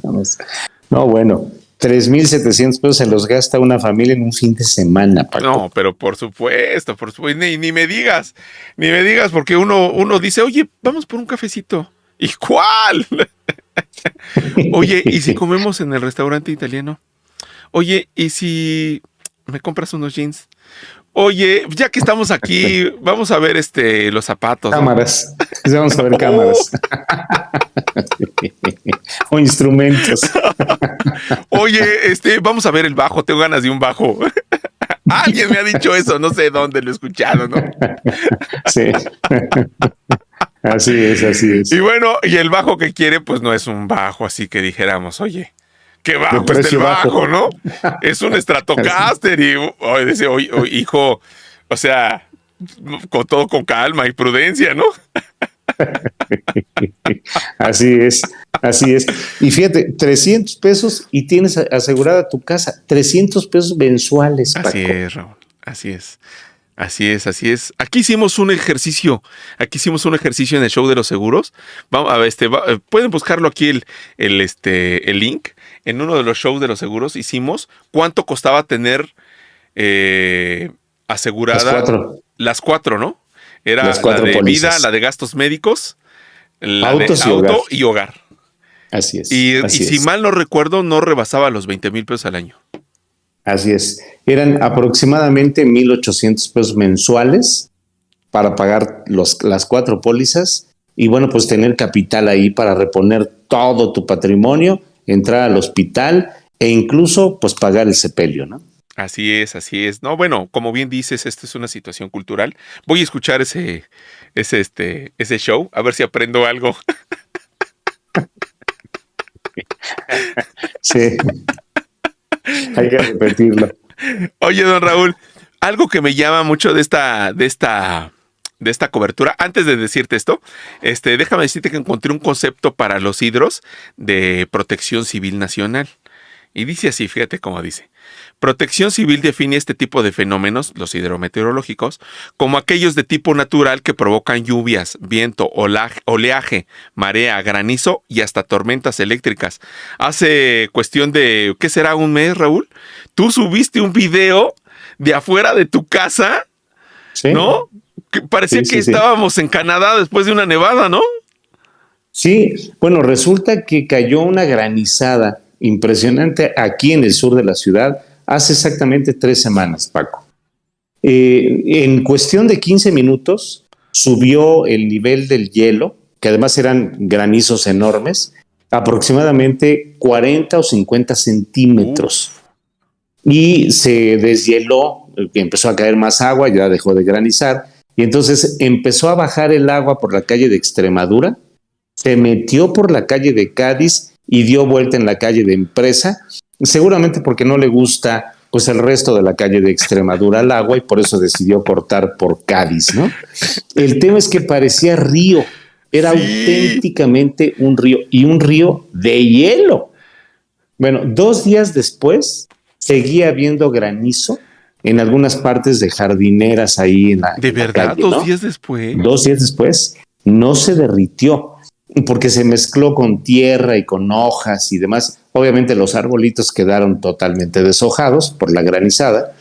no, bueno, 3.700 pesos se los gasta una familia en un fin de semana.
Paco. No, pero por supuesto, por supuesto. Ni, ni, me digas, ni me digas, porque uno, uno dice, oye, vamos por un cafecito. ¿Y cuál? oye, ¿y si comemos en el restaurante italiano? Oye, ¿y si me compras unos jeans? Oye, ya que estamos aquí, vamos a ver este los zapatos.
Cámaras. Vamos a ver cámaras. o instrumentos.
Oye, este, vamos a ver el bajo, tengo ganas de un bajo. Alguien me ha dicho eso, no sé dónde lo he escuchado, ¿no?
sí. Así es, así es.
Y bueno, y el bajo que quiere, pues no es un bajo así que dijéramos, oye, qué bajo es el bajo, ¿no? Es un Stratocaster y oye, dice, oye, hijo, o sea, con todo con calma y prudencia, ¿no?
así es, así es. Y fíjate, 300 pesos y tienes asegurada tu casa, 300 pesos mensuales.
Así es, Raúl, así es. Así es, así es. Aquí hicimos un ejercicio. Aquí hicimos un ejercicio en el show de los seguros. Vamos a ver, este, eh, pueden buscarlo aquí el, el, este, el link. En uno de los shows de los seguros hicimos cuánto costaba tener eh, asegurada las cuatro. las cuatro, ¿no? Era la de vida, la de gastos médicos, la de auto y hogar.
Así es.
Y,
y
si mal no recuerdo, no rebasaba los 20 mil pesos al año.
Así es. Eran aproximadamente 1.800 pesos mensuales para pagar los, las cuatro pólizas y bueno, pues tener capital ahí para reponer todo tu patrimonio, entrar al hospital e incluso pues pagar el sepelio, ¿no?
Así es, así es. No, bueno, como bien dices, esto es una situación cultural. Voy a escuchar ese, ese, este, ese show, a ver si aprendo algo.
sí. Hay que repetirlo.
Oye, don Raúl, algo que me llama mucho de esta, de esta, de esta cobertura. Antes de decirte esto, este, déjame decirte que encontré un concepto para los hidros de protección civil nacional. Y dice así, fíjate cómo dice. Protección Civil define este tipo de fenómenos, los hidrometeorológicos, como aquellos de tipo natural que provocan lluvias, viento, oleaje, marea, granizo y hasta tormentas eléctricas. Hace cuestión de, ¿qué será un mes, Raúl? Tú subiste un video de afuera de tu casa, ¿no? Que parecía que estábamos en Canadá después de una nevada, ¿no?
Sí, bueno, resulta que cayó una granizada impresionante aquí en el sur de la ciudad hace exactamente tres semanas, Paco. Eh, en cuestión de 15 minutos subió el nivel del hielo, que además eran granizos enormes, aproximadamente 40 o 50 centímetros. Y se deshieló, empezó a caer más agua, ya dejó de granizar, y entonces empezó a bajar el agua por la calle de Extremadura, se metió por la calle de Cádiz y dio vuelta en la calle de Empresa seguramente porque no le gusta pues el resto de la calle de Extremadura al agua y por eso decidió cortar por Cádiz, ¿no? El tema es que parecía río, era auténticamente un río y un río de hielo. Bueno, dos días después seguía habiendo granizo en algunas partes de jardineras ahí en la.
¿De verdad? ¿Dos días después?
Dos días después no se derritió porque se mezcló con tierra y con hojas y demás. Obviamente los arbolitos quedaron totalmente deshojados por la granizada,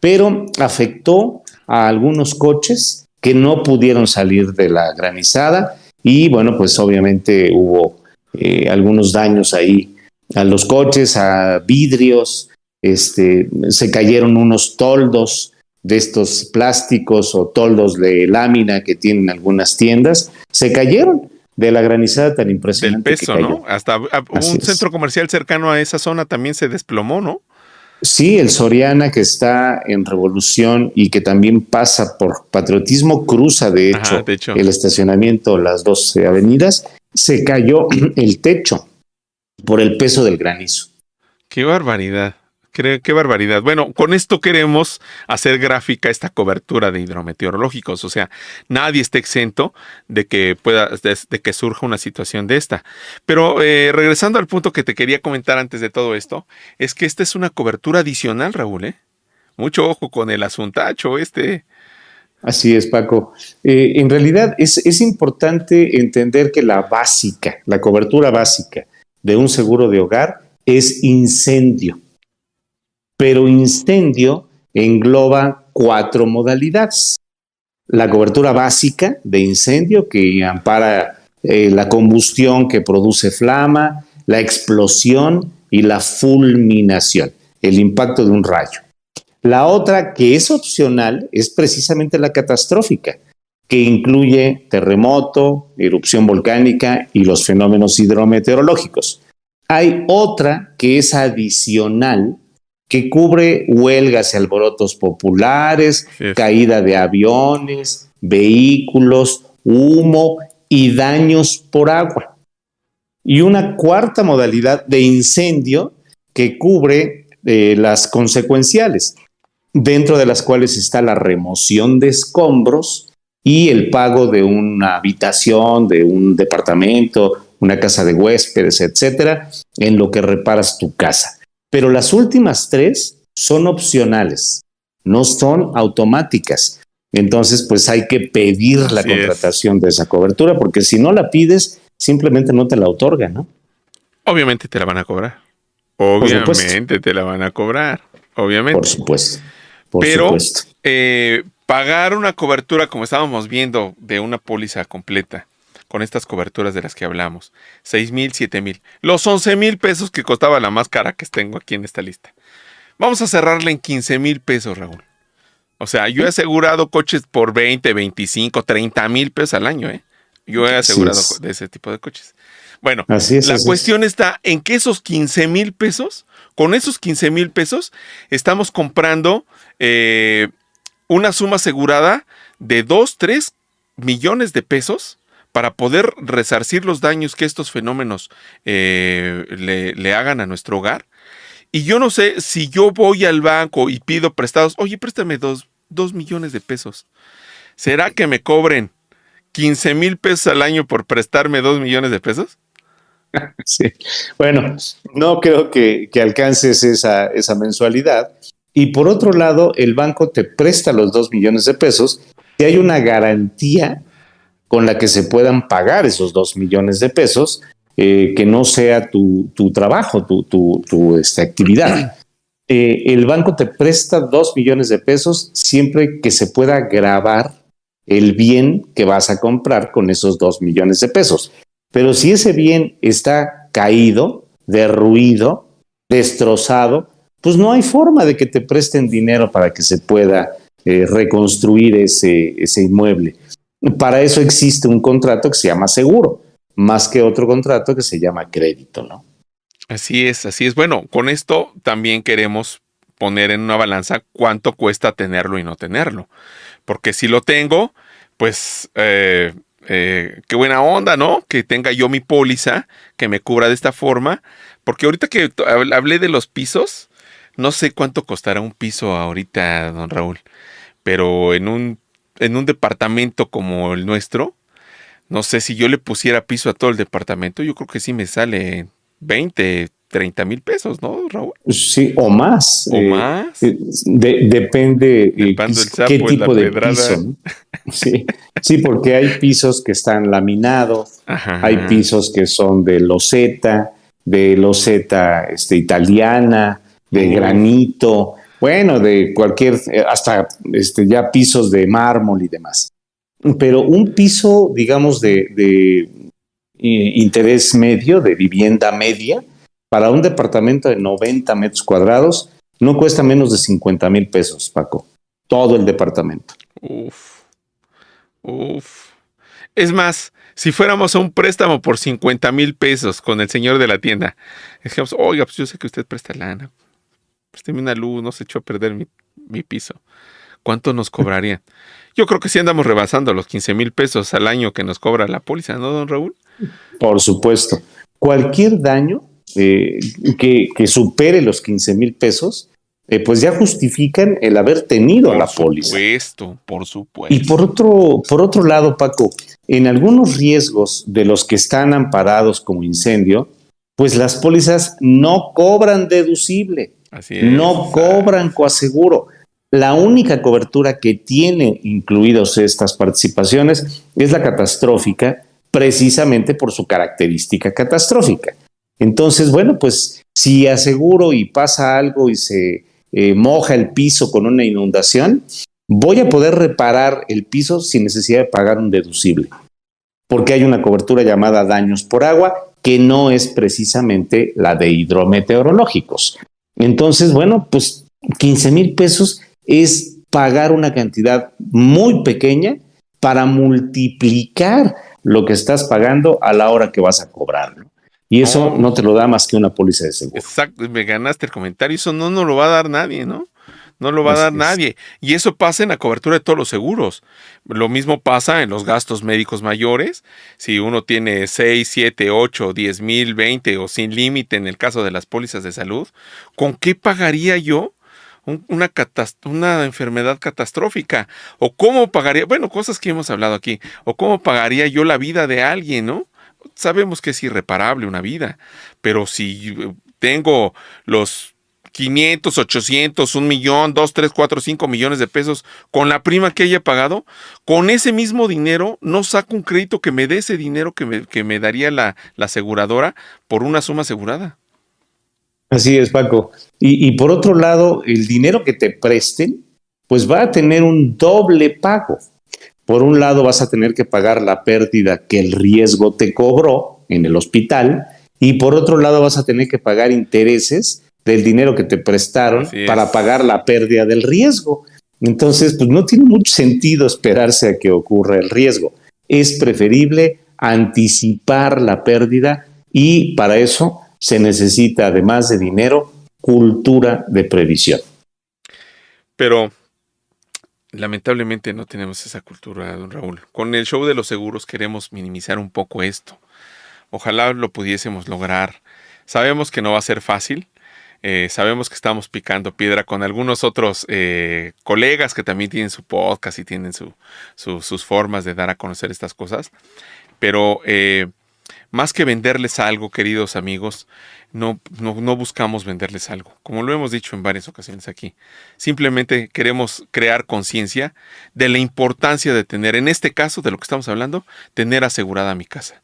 pero afectó a algunos coches que no pudieron salir de la granizada y bueno, pues obviamente hubo eh, algunos daños ahí a los coches, a vidrios, este, se cayeron unos toldos de estos plásticos o toldos de lámina que tienen algunas tiendas, se cayeron de la granizada tan impresionante.
Del peso, ¿no? Hasta un centro comercial cercano a esa zona también se desplomó, ¿no?
Sí, el Soriana que está en revolución y que también pasa por patriotismo, cruza de hecho, el estacionamiento, las dos avenidas, se cayó el techo por el peso del granizo.
Qué barbaridad. Qué, barbaridad. Bueno, con esto queremos hacer gráfica esta cobertura de hidrometeorológicos. O sea, nadie está exento de que pueda, de, que surja una situación de esta. Pero eh, regresando al punto que te quería comentar antes de todo esto, es que esta es una cobertura adicional, Raúl, ¿eh? Mucho ojo con el asuntacho este.
Así es, Paco. Eh, en realidad es, es importante entender que la básica, la cobertura básica de un seguro de hogar es incendio pero incendio engloba cuatro modalidades. La cobertura básica de incendio que ampara eh, la combustión que produce flama, la explosión y la fulminación, el impacto de un rayo. La otra que es opcional es precisamente la catastrófica, que incluye terremoto, erupción volcánica y los fenómenos hidrometeorológicos. Hay otra que es adicional, que cubre huelgas y alborotos populares, caída de aviones, vehículos, humo y daños por agua. Y una cuarta modalidad de incendio que cubre eh, las consecuenciales, dentro de las cuales está la remoción de escombros y el pago de una habitación, de un departamento, una casa de huéspedes, etcétera, en lo que reparas tu casa. Pero las últimas tres son opcionales, no son automáticas. Entonces, pues hay que pedir la contratación de esa cobertura, porque si no la pides, simplemente no te la otorgan, ¿no?
Obviamente te la van a cobrar. Obviamente te la van a cobrar. Obviamente.
Por supuesto.
Pero eh, pagar una cobertura, como estábamos viendo, de una póliza completa, con estas coberturas de las que hablamos. 6 mil, 7 mil. Los 11 mil pesos que costaba la más cara que tengo aquí en esta lista. Vamos a cerrarla en 15 mil pesos, Raúl. O sea, yo he asegurado coches por 20, 25, 30 mil pesos al año, ¿eh? Yo he asegurado de ese tipo de coches. Bueno, la cuestión está en que esos 15 mil pesos, con esos 15 mil pesos, estamos comprando eh, una suma asegurada de 2, 3 millones de pesos para poder resarcir los daños que estos fenómenos eh, le, hagan a nuestro hogar. Y yo no sé si yo voy al banco y pido prestados, oye, préstame dos, millones de pesos. ¿Será que me cobren 15 mil pesos al año por prestarme dos millones de pesos?
Sí, bueno, no creo que, alcances esa, esa, mensualidad. Y por otro lado, el banco te presta los dos millones de pesos y hay una garantía con la que se puedan pagar esos dos millones de pesos, eh, que no sea tu, trabajo, tu, tu, esta actividad. Eh, el banco te presta dos millones de pesos siempre que se pueda grabar el bien que vas a comprar con esos dos millones de pesos. Pero si ese bien está caído, derruido, destrozado, pues no hay forma de que te presten dinero para que se pueda eh, reconstruir ese, ese inmueble. Para eso existe un contrato que se llama seguro, más que otro contrato que se llama crédito, ¿no?
Así es, así es. Bueno, con esto también queremos poner en una balanza cuánto cuesta tenerlo y no tenerlo. Porque si lo tengo, pues eh, eh, qué buena onda, ¿no? Que tenga yo mi póliza, que me cubra de esta forma. Porque ahorita que hablé de los pisos, no sé cuánto costará un piso ahorita, don Raúl. Pero en un en un departamento como el nuestro, no sé si yo le pusiera piso a todo el departamento, yo creo que sí me sale 20, 30 mil pesos, ¿no, Raúl?
Sí, o más.
O eh, más.
Eh, depende eh, qué tipo de piso. Sí, sí, porque hay pisos que están laminados, hay pisos que son de loseta, de loseta este, italiana, de granito bueno, de cualquier, eh, hasta este, ya pisos de mármol y demás. Pero un piso, digamos, de, interés medio, de vivienda media, para un departamento de 90 metros cuadrados, no cuesta menos de 50 mil pesos, Paco. Todo el departamento.
Uf. Uf. Es más, si fuéramos a un préstamo por 50 mil pesos con el señor de la tienda, dijimos, oiga, pues yo sé que usted presta lana présteme una luz, no se echó a perder mi, mi piso. ¿Cuánto nos cobrarían? Yo creo que sí andamos rebasando los 15 mil pesos al año que nos cobra la póliza, ¿no, don Raúl?
Por supuesto. Cualquier daño eh, que, supere los 15 mil pesos, eh, pues ya justifican el haber tenido la póliza.
Por supuesto, por supuesto.
Y por otro, por otro lado, Paco, en algunos riesgos de los que están amparados como incendio, pues las pólizas no cobran deducible, Así es, no cobran coaseguro. La única cobertura que tiene incluidos estas participaciones es la catastrófica, precisamente por su característica catastrófica. Entonces, bueno, pues si aseguro y pasa algo y se eh, moja el piso con una inundación, voy a poder reparar el piso sin necesidad de pagar un deducible, porque hay una cobertura llamada daños por agua que no es precisamente la de hidrometeorológicos. Entonces, bueno, pues 15 mil pesos es pagar una cantidad muy pequeña para multiplicar lo que estás pagando a la hora que vas a cobrarlo. Y eso no, te lo da más que una póliza de seguro.
Exacto, me ganaste el comentario. Eso no nos lo va a dar nadie, ¿no? No lo va a dar nadie. Y eso pasa en la cobertura de todos los seguros. Lo mismo pasa en los gastos médicos mayores. Si uno tiene 6, 7, 8, 10 mil, 20 o sin límite en el caso de las pólizas de salud, ¿con qué pagaría yo una, una enfermedad catastrófica? ¿O cómo pagaría? Bueno, cosas que hemos hablado aquí. ¿O cómo pagaría yo la vida de alguien, no? Sabemos que es irreparable una vida, pero si tengo los 500, 800, un millón, 2, 3, 4, 5 millones de pesos con la prima que haya pagado, con ese mismo dinero no saco un crédito que me dé ese dinero que me, daría la aseguradora por una suma asegurada.
Así es, Paco. Y, por otro lado, el dinero que te presten, pues va a tener un doble pago. Por un lado, vas a tener que pagar la pérdida que el riesgo te cobró en el hospital, y por otro lado, vas a tener que pagar intereses del dinero que te prestaron para pagar la pérdida del riesgo. Entonces, pues no tiene mucho sentido esperarse a que ocurra el riesgo. Es preferible anticipar la pérdida y para eso se necesita, además de dinero, cultura de previsión.
Pero lamentablemente no tenemos esa cultura, don Raúl. Con el show de los seguros queremos minimizar un poco esto. Ojalá lo pudiésemos lograr. Sabemos que no va a ser fácil. Eh, sabemos que estamos picando piedra con algunos otros eh, colegas que también tienen su podcast y tienen sus formas de dar a conocer estas cosas. Pero eh, más que venderles algo, queridos amigos, no, buscamos venderles algo, como lo hemos dicho en varias ocasiones aquí. Simplemente queremos crear conciencia de la importancia de tener, en este caso de lo que estamos hablando, tener asegurada mi casa.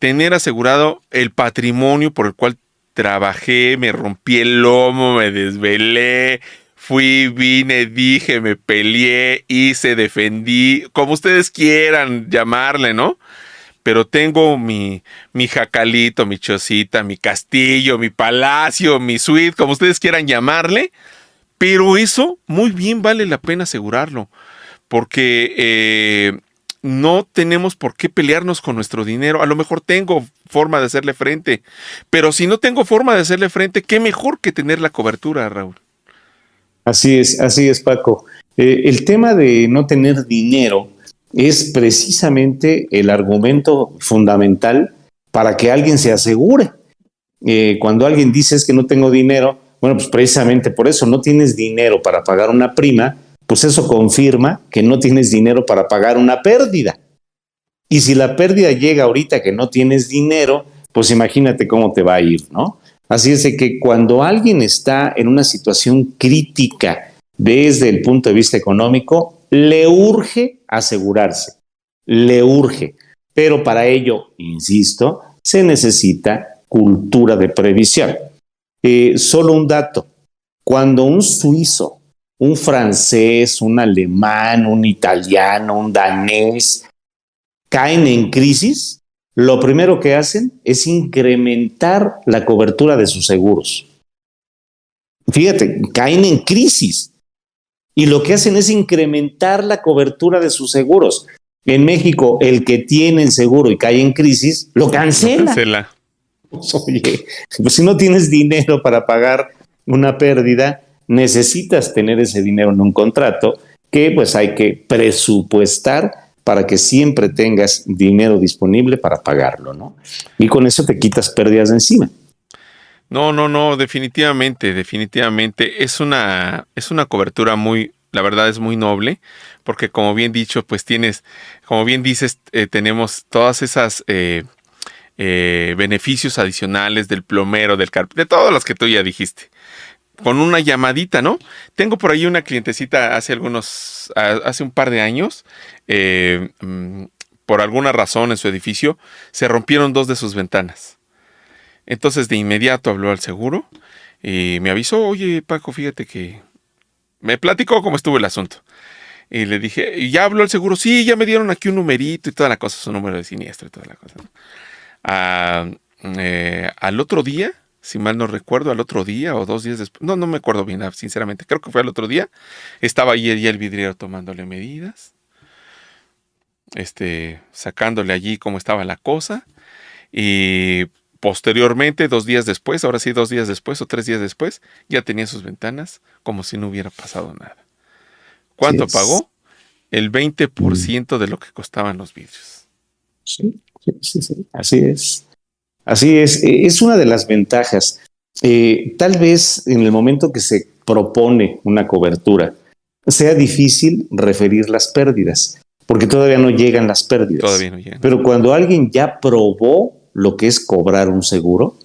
Tener asegurado el patrimonio por el cual trabajé, me rompí el lomo, me desvelé, fui, vine, dije, me peleé, hice, defendí, como ustedes quieran llamarle, ¿no? pero tengo mi, mi jacalito, mi chocita, mi castillo, mi palacio, mi suite, como ustedes quieran llamarle, pero eso muy bien vale la pena asegurarlo, porque eh, no tenemos por qué pelearnos con nuestro dinero. A lo mejor tengo forma de hacerle frente, pero si no tengo forma de hacerle frente, qué mejor que tener la cobertura, Raúl.
Así es, así es, Paco. Eh, el tema de no tener dinero es precisamente el argumento fundamental para que alguien se asegure. Eh, cuando alguien dice que no tengo dinero, bueno, pues precisamente por eso no tienes dinero para pagar una prima, pues eso confirma que no tienes dinero para pagar una pérdida. Y si la pérdida llega ahorita que no tienes dinero, pues imagínate cómo te va a ir, ¿no? Así es que cuando alguien está en una situación crítica desde el punto de vista económico, le urge asegurarse, le urge. Pero para ello, insisto, se necesita cultura de previsión. Eh, solo un dato, cuando un suizo, un francés, un alemán, un italiano, un danés caen en crisis, lo primero que hacen es incrementar la cobertura de sus seguros. Fíjate, caen en crisis y lo que hacen es incrementar la cobertura de sus seguros. En México, el que tiene el seguro y cae en crisis, lo cancela. cancela. Pues, oye, pues si no tienes dinero para pagar una pérdida, necesitas tener ese dinero en un contrato que pues hay que presupuestar para que siempre tengas dinero disponible para pagarlo, ¿no? Y con eso te quitas pérdidas de encima.
No, no, no, definitivamente, definitivamente. Es una, es una cobertura muy, la verdad es muy noble, porque como bien dicho, pues tienes, como bien dices, eh, tenemos todas esas eh, eh, beneficios adicionales del plomero, del carpintero, de todos los que tú ya dijiste. Con una llamadita, ¿no? Tengo por ahí una clientecita hace algunos, hace un par de años, mm, por alguna razón en su edificio, se rompieron dos de sus ventanas. Entonces de inmediato habló al seguro y me avisó, oye Paco, fíjate que me platicó cómo estuvo el asunto. Y le dije, ¿y ya habló el seguro? Sí, ya me dieron aquí un numerito y toda la cosa, su número de siniestro y toda la cosa. Ah, eh, al otro día, si mal no recuerdo, al otro día o dos días después, no, no me acuerdo bien, sinceramente, creo que fue al otro día, estaba allí el vidriero tomándole medidas, este, sacándole allí cómo estaba la cosa, y Posteriormente, dos días después, ahora sí dos días después o tres días después, ya tenía sus ventanas como si no hubiera pasado nada. ¿Cuánto pagó? El 20% de lo que costaban los vidrios.
Sí, sí, sí, así es. Así es, e, es una de las ventajas. Eh, tal vez en el momento que se propone una cobertura, sea difícil referir las pérdidas, porque todavía no llegan las pérdidas.
Todavía no llegan.
Pero cuando alguien ya probó lo que es cobrar un seguro,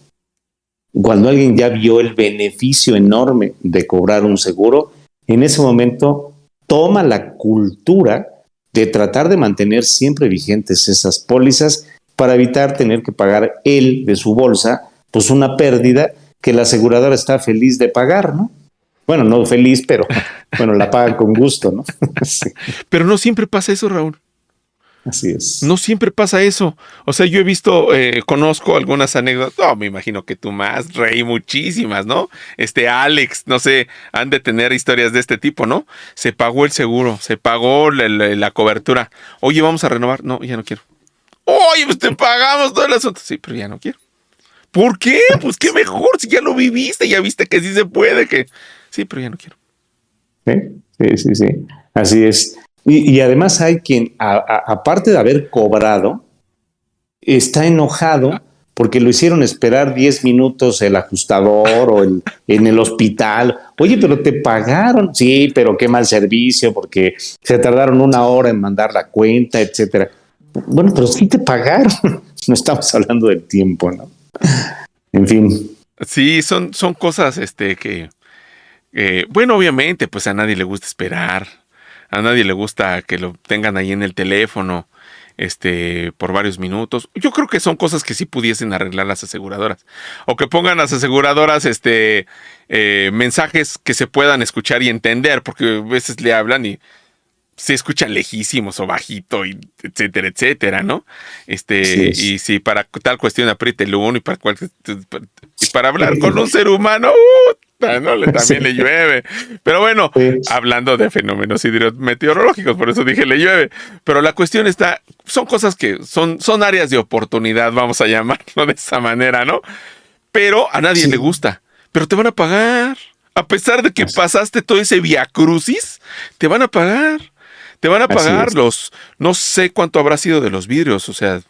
cuando alguien ya vio el beneficio enorme de cobrar un seguro, en ese momento toma la cultura de tratar de mantener siempre vigentes esas pólizas para evitar tener que pagar él de su bolsa, pues una pérdida que la aseguradora está feliz de pagar, ¿no? Bueno, no feliz, pero bueno, la paga con gusto, ¿no?
Pero no siempre pasa eso, Raúl.
Así es.
No siempre pasa eso. O sea, yo he visto, eh, conozco algunas anécdotas. No, me imagino que tú más, Rey, muchísimas, ¿no? Este Alex, no sé, han de tener historias de este tipo, ¿no? Se pagó el seguro, se pagó la, cobertura. Oye, vamos a renovar. No, ya no quiero. Oye, pues te pagamos todo el asunto. Sí, pero ya no quiero. ¿Por qué? Pues qué mejor si ya lo viviste, ya viste que sí se puede, que sí, pero ya no quiero.
Sí, sí, sí. Así es. Y, además hay quien, aparte de haber cobrado, está enojado porque lo hicieron esperar 10 minutos el ajustador o el, en el hospital. Oye, pero te pagaron. Sí, pero qué mal servicio porque se tardaron una hora en mandar la cuenta, etcétera. Bueno, pero sí te pagaron. No estamos hablando del tiempo, ¿no? En fin.
Sí, son, son cosas este, que, bueno, obviamente, pues a nadie le gusta esperar a nadie le gusta que lo tengan ahí en el teléfono este, por varios minutos. Yo creo que son cosas que sí pudiesen arreglar las aseguradoras. O que pongan las aseguradoras este, eh, mensajes que se puedan escuchar y entender, porque a veces le hablan y se escuchan lejísimos o bajito, y etcétera, etcétera, ¿no? Este, y si para tal cuestión apriete el uno y para cual, y para hablar con un ser humano, ¿no? Le, también le llueve. Pero bueno, hablando de fenómenos hidrometeorológicos, por eso dije le llueve. Pero la cuestión está, son cosas que son, son áreas de oportunidad, vamos a llamarlo de esa manera, ¿no? Pero a nadie le gusta. Pero te van a pagar. A pesar de que pasaste todo ese viacrucis, te van a pagar. Te van a pagar los, no sé cuánto habrá sido de los vidrios, o sea,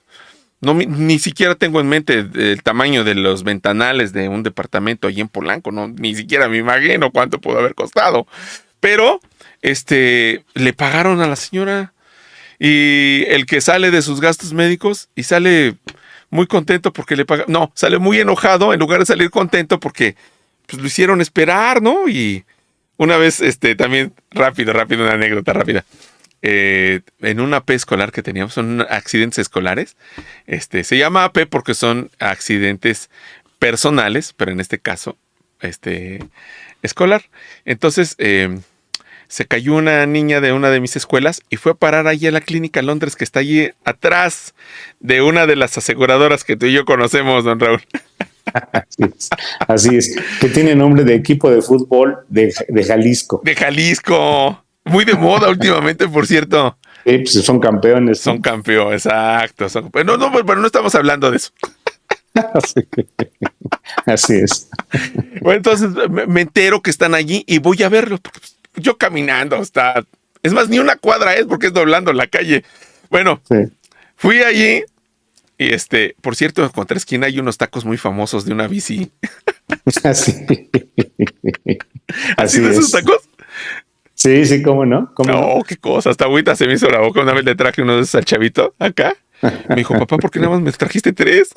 no, ni siquiera tengo en mente el tamaño de los ventanales de un departamento allí en Polanco, no, ni siquiera me imagino cuánto pudo haber costado. Pero, este, le pagaron a la señora y el que sale de sus gastos médicos y sale muy contento porque le pagan, no, sale muy enojado en lugar de salir contento porque pues, lo hicieron esperar, ¿no? Y una vez, este, también rápido, rápido, una anécdota rápida. Eh, en una AP escolar que teníamos, son accidentes escolares. Este, se llama AP porque son accidentes personales, pero en este caso, este, escolar. Entonces, em, se cayó una niña de una de mis escuelas y fue a parar allí a la clínica Londres que está allí atrás de una de las aseguradoras que tú y yo conocemos, don Raúl.
Así es, así es, que tiene nombre de equipo de fútbol de, de Jalisco.
De Jalisco. Muy de moda últimamente, por cierto.
Sí, pues son campeones.
Son campeones, exacto. no, no, pero no estamos hablando de eso.
Así es.
Bueno, entonces me, entero que están allí y voy a verlo. Pues, yo caminando, está. Es más, ni una cuadra es porque es doblando la calle. Bueno, fui allí y este, por cierto, en contra esquina hay unos tacos muy famosos de una bici.
Así.
¿Así de esos tacos?
Sí, sí, cómo no. ¿Cómo
no, qué cosa. Hasta ahorita se me hizo la boca. Una vez le traje uno de esos al chavito acá. Me dijo, papá, ¿por qué nada más me trajiste tres?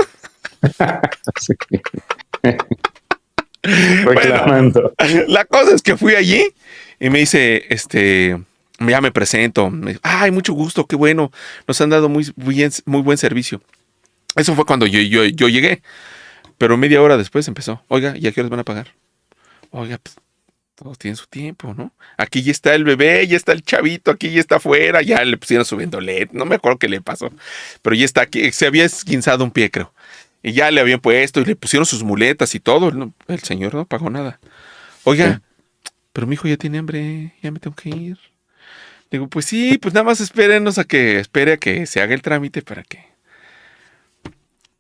bueno, la cosa es que fui allí y me dice, este, ya me presento. Ay, mucho gusto, qué bueno. Nos han dado muy, muy, buen servicio. Eso fue cuando yo, yo, yo llegué. Pero media hora después empezó. Oiga, ¿y a qué horas van a pagar? Oiga, pues todos tienen su tiempo, ¿no? Aquí ya está el bebé, ya está el chavito, aquí ya está afuera, ya le pusieron su vendolet, no me acuerdo qué le pasó, pero ya está aquí, se había esquinzado un pie, creo. Y ya le habían puesto y le pusieron sus muletas y todo. el señor no pagó nada. Oiga, pero mi hijo ya tiene hambre, ya me tengo que ir. Digo, pues sí, pues nada más espérenos a que espere a que se haga el trámite para que.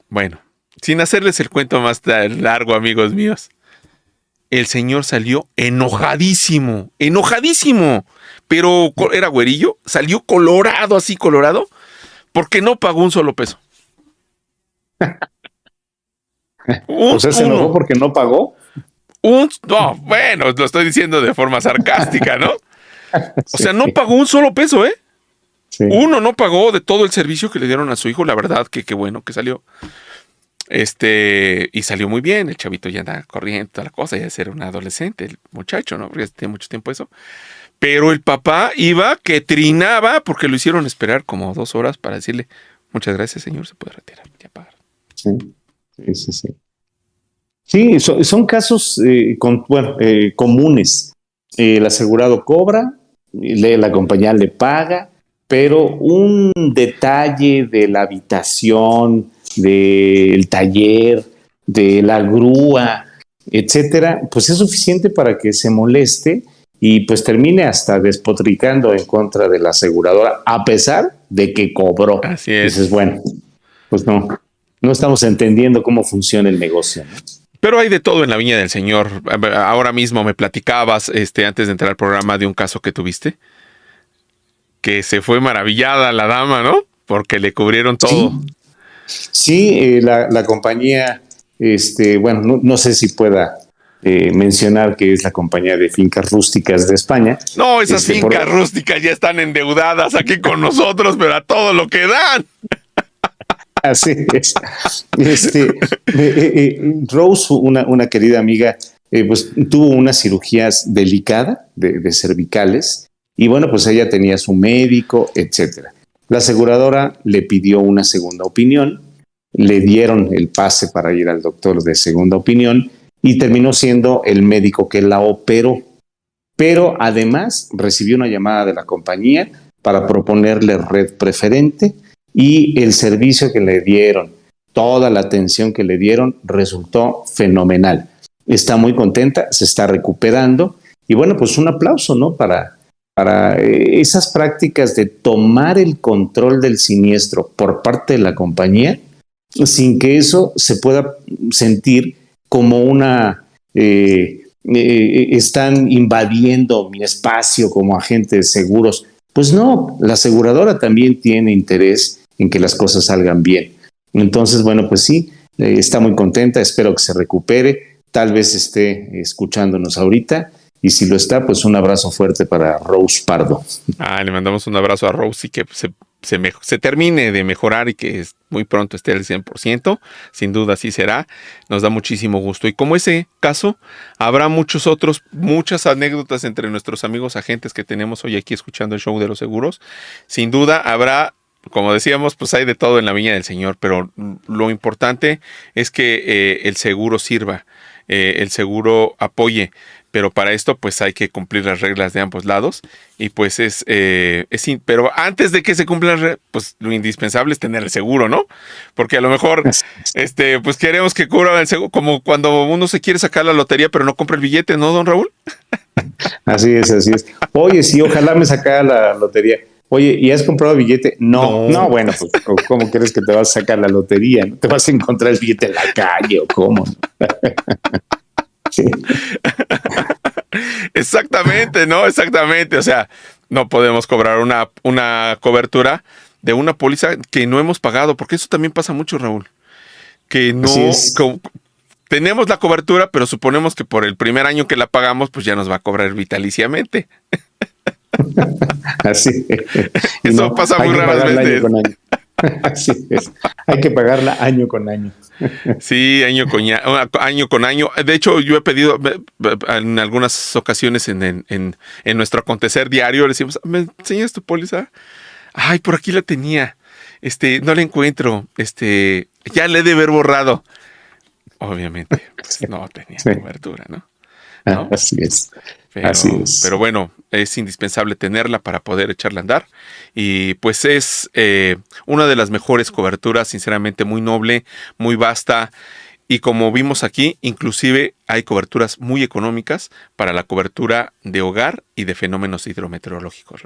Bueno, sin hacerles el cuento más largo, amigos míos el señor salió enojadísimo, enojadísimo, pero era güerillo, salió colorado, así colorado, porque no pagó un solo peso.
o sea, se enojó porque no pagó.
Un, no, bueno, lo estoy diciendo de forma sarcástica, ¿no? O sea, no pagó un solo peso, ¿eh? Uno no pagó de todo el servicio que le dieron a su hijo, la verdad que qué bueno que salió. Este, y salió muy bien, el chavito ya anda corriendo, toda la cosa, ya ser un adolescente, el muchacho, ¿no? Porque tiene mucho tiempo eso. Pero el papá iba que trinaba porque lo hicieron esperar como dos horas para decirle, muchas gracias, señor, se puede retirar, ya pagar.
Sí, sí, sí. Sí, son, casos eh, bueno, eh, comunes. el asegurado cobra, la compañía le paga, pero un detalle de la habitación, del taller, de la grúa, etcétera, pues es suficiente para que se moleste y pues termine hasta despotricando en contra de la aseguradora, a pesar de que cobró.
Así es.
Entonces, bueno, pues no, no estamos entendiendo cómo funciona el negocio.
Pero hay de todo en la viña del Señor. Ahora mismo me platicabas, este, antes de entrar al programa, de un caso que tuviste, que se fue maravillada la dama, ¿no? Porque le cubrieron todo.
Sí, eh, la, compañía, este, bueno, no, sé si pueda eh, mencionar que es la compañía de fincas rústicas de España.
No, esas este, fincas rústicas ya están endeudadas aquí con nosotros, pero a todo lo que dan.
Así es. Este, eh, Rose, una, querida amiga, pues tuvo unas cirugías delicadas de, de cervicales y bueno, pues ella tenía su médico, etcétera. La aseguradora le pidió una segunda opinión, le dieron el pase para ir al doctor de segunda opinión y terminó siendo el médico que la operó. Pero además recibió una llamada de la compañía para proponerle red preferente y el servicio que le dieron, toda la atención que le dieron resultó fenomenal. Está muy contenta, se está recuperando y bueno, pues un aplauso, ¿no? Para, para eh, esas prácticas de tomar el control del siniestro por parte de la compañía sin que eso se pueda sentir como una... Eh, eh, están invadiendo mi espacio como agentes seguros. Pues no, la aseguradora también tiene interés en que las cosas salgan bien. Entonces, bueno, pues sí, está muy contenta, espero que se recupere, tal vez esté escuchándonos ahorita y si lo está, pues un abrazo fuerte para Rose Pardo.
Ah, le mandamos un abrazo a Rose y que se, termine de mejorar y que muy pronto esté al 100%. Sin duda así será. Nos da muchísimo gusto. Y como ese caso, habrá muchos otros, muchas anécdotas entre nuestros amigos agentes que tenemos hoy aquí escuchando el show de los seguros. Sin duda habrá como decíamos, pues hay de todo en la viña del Señor, pero lo importante es que eh, el seguro sirva, eh, el seguro apoye pero para esto pues hay que cumplir las reglas de ambos lados y pues es, eh, es pero antes de que se cumplan pues lo indispensable es tener el seguro, ¿no? Porque a lo mejor este pues queremos que cubra el seguro como cuando uno se quiere sacar la lotería pero no compra el billete, ¿no, don Raúl?
Así es, así es. Oye, sí, ojalá me sacara la lotería. Oye, ¿y has comprado billete? No, no, bueno, pues ¿cómo crees que te vas a sacar la lotería? ¿No te vas a encontrar el billete en la calle o cómo?
Exactamente, ¿no? Exactamente. O sea, no podemos cobrar una, una cobertura de una póliza que no hemos pagado, porque eso también pasa mucho, Raúl. Que no tenemos la cobertura, pero suponemos que por el primer año que la pagamos, pues ya nos va a cobrar vitaliciamente.
Así.
Eso pasa muy raras veces.
Así es. Hay que pagarla año con año.
Sí, año con año. con año. De hecho, yo he pedido en algunas ocasiones en, en, nuestro acontecer diario, le decimos, ¿me enseñas tu póliza? Ay, por aquí la tenía. Este, no la encuentro. Este, ya le he de haber borrado. Obviamente, pues no tenía cobertura, ¿no?
Así es.
Pero, Pero bueno, es indispensable tenerla para poder echarla a andar. Y pues es eh, una de las mejores coberturas, sinceramente muy noble, muy vasta. Y como vimos aquí, inclusive hay coberturas muy económicas para la cobertura de hogar y de fenómenos hidrometeorológicos.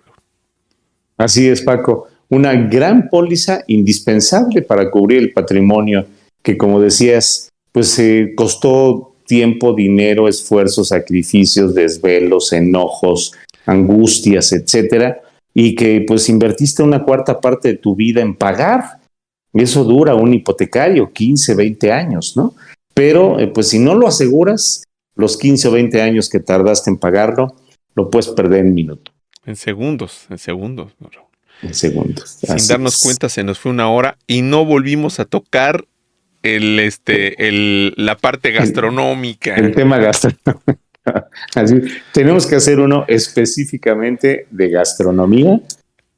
Así es, Paco. Una gran póliza indispensable para cubrir el patrimonio que, como decías, pues se eh, costó tiempo, dinero, esfuerzos, sacrificios, desvelos, enojos, angustias, etcétera, y que pues invertiste una cuarta parte de tu vida en pagar. Eso dura un hipotecario, 15, 20 años, ¿no? Pero eh, pues si no lo aseguras, los 15 o 20 años que tardaste en pagarlo, lo puedes perder en minuto.
En segundos, en segundos.
En segundos.
Sin darnos cuenta, se nos fue una hora y no volvimos a tocar el, este, el, la parte gastronómica.
El, tema gastronómico. Así, tenemos que hacer uno específicamente de gastronomía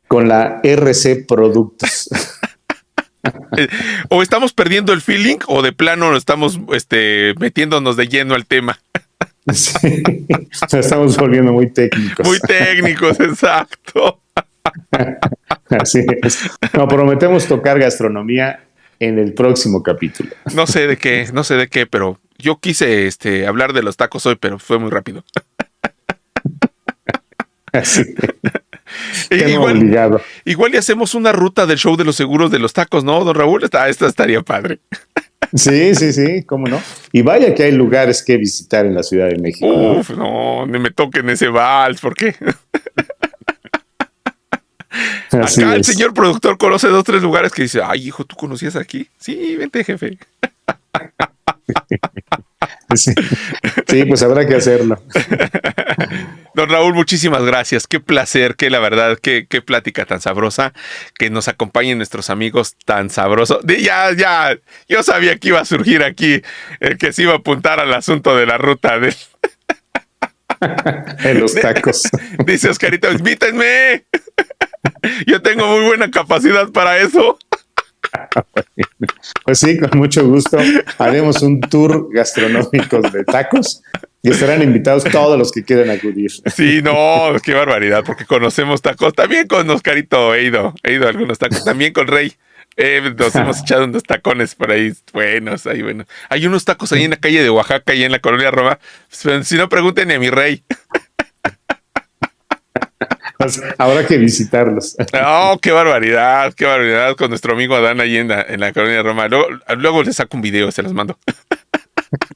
con la RC Productos.
o estamos perdiendo el feeling o de plano estamos este, metiéndonos de lleno al tema.
Sí, estamos volviendo muy técnicos.
Muy técnicos, exacto.
Así es. No, prometemos tocar gastronomía en el próximo capítulo.
No sé de qué, no sé de qué, pero yo quise este, hablar de los tacos hoy, pero fue muy rápido. igual, igual y hacemos una ruta del show de los seguros de los tacos, ¿no, don Raúl? Esta, esta estaría padre.
Sí, sí, sí, cómo no. Y vaya que hay lugares que visitar en la Ciudad de México.
Uf, no, ni me toquen ese vals, ¿por qué? Acá el señor productor conoce dos, tres lugares que dice, ay, hijo, ¿tú conocías aquí? Sí, vente, jefe.
Sí. pues habrá que hacerlo.
Don Raúl, muchísimas gracias. Qué placer, qué la verdad, qué, qué plática tan sabrosa. Que nos acompañen nuestros amigos tan sabrosos. Ya, ya, yo sabía que iba a surgir aquí el que se iba a apuntar al asunto de la ruta de,
en los tacos.
Dice Oscarito, invítenme. Yo tengo muy buena capacidad para eso.
Pues sí, con mucho gusto. Haremos un tour gastronómico de tacos y estarán invitados todos los que quieran acudir.
Sí, no, qué barbaridad, porque conocemos tacos. También con Oscarito he ido, he ido a algunos tacos. También con Rey. Eh, nos hemos echado unos tacones por ahí buenos, ahí bueno. Hay unos tacos ahí en la calle de Oaxaca y en la colonia Roma. Si no, pregúntenle a mi rey.
Pues, habrá que visitarlos.
Oh, qué barbaridad, qué barbaridad con nuestro amigo Adán ahí en la, en la colonia Roma. Luego, luego le saco un video, se los mando.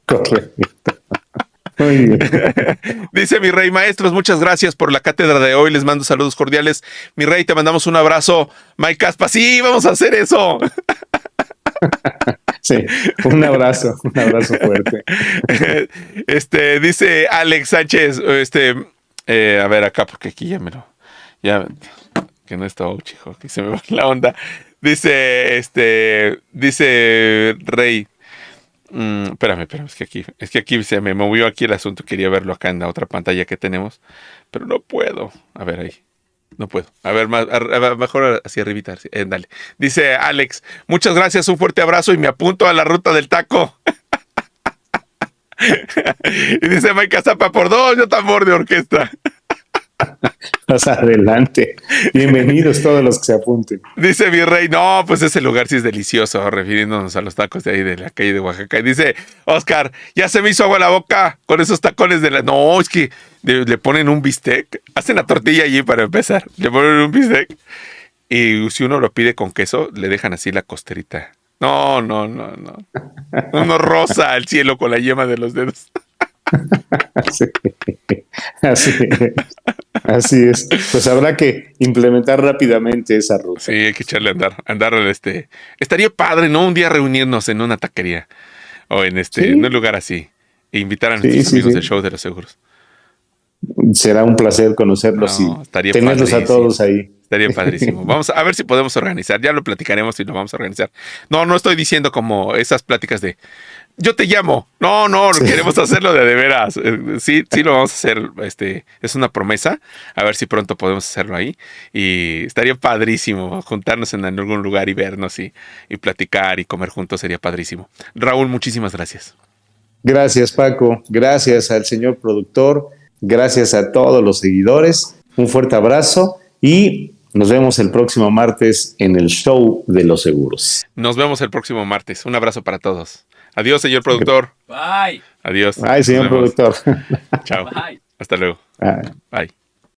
Correcto. Dice mi rey, maestros, muchas gracias por la cátedra de hoy. Les mando saludos cordiales. Mi rey, te mandamos un abrazo. Mike Caspa, sí, vamos a hacer eso.
Sí, un abrazo, un abrazo fuerte.
Este, dice Alex Sánchez, este, eh, a ver acá, porque aquí ya me lo, ya, que no está chico, que se me va la onda. Dice, este, dice Rey, Mm, espérame, espérame, es que aquí, es que aquí se me movió aquí el asunto, quería verlo acá en la otra pantalla que tenemos, pero no puedo. A ver ahí. No puedo. A ver, más, mejor hacia arribita. Eh, dale. Dice Alex, muchas gracias, un fuerte abrazo y me apunto a la ruta del taco. y dice Mike Zapa, por dos, yo tambor de orquesta.
Más adelante. Bienvenidos todos los que se apunten.
Dice mi rey, no, pues ese lugar sí es delicioso, refiriéndonos a los tacos de ahí de la calle de Oaxaca. Y dice, Oscar, ya se me hizo agua la boca con esos tacones de la... No, es que le ponen un bistec, hacen la tortilla allí para empezar, le ponen un bistec. Y si uno lo pide con queso, le dejan así la costerita. No, no, no, no. Uno rosa al cielo con la yema de los dedos.
Así, así, es. Pues habrá que implementar rápidamente esa ruta.
Sí, hay que echarle a andar, andar este. Estaría padre, ¿no? Un día reunirnos en una taquería o en este, en un lugar así. E invitar a nuestros amigos del show de los seguros.
Será un placer conocerlos y tenerlos a todos ahí.
Estaría padrísimo. Vamos a ver si podemos organizar. Ya lo platicaremos y lo vamos a organizar. No, no estoy diciendo como esas pláticas de yo te llamo. No, no, queremos hacerlo de de veras. Eh, sí, sí lo vamos a hacer. Este, es una promesa. A ver si pronto podemos hacerlo ahí. Y estaría padrísimo juntarnos en algún lugar y vernos y, y platicar y comer juntos. Sería padrísimo. Raúl, muchísimas gracias.
Gracias, Paco. Gracias al señor productor. Gracias a todos los seguidores. Un fuerte abrazo y nos vemos el próximo martes en el show de los seguros.
Nos vemos el próximo martes. Un abrazo para todos. Adiós, señor productor.
Bye.
Adiós.
Bye, señor productor.
Chao. Bye. Hasta luego. Bye.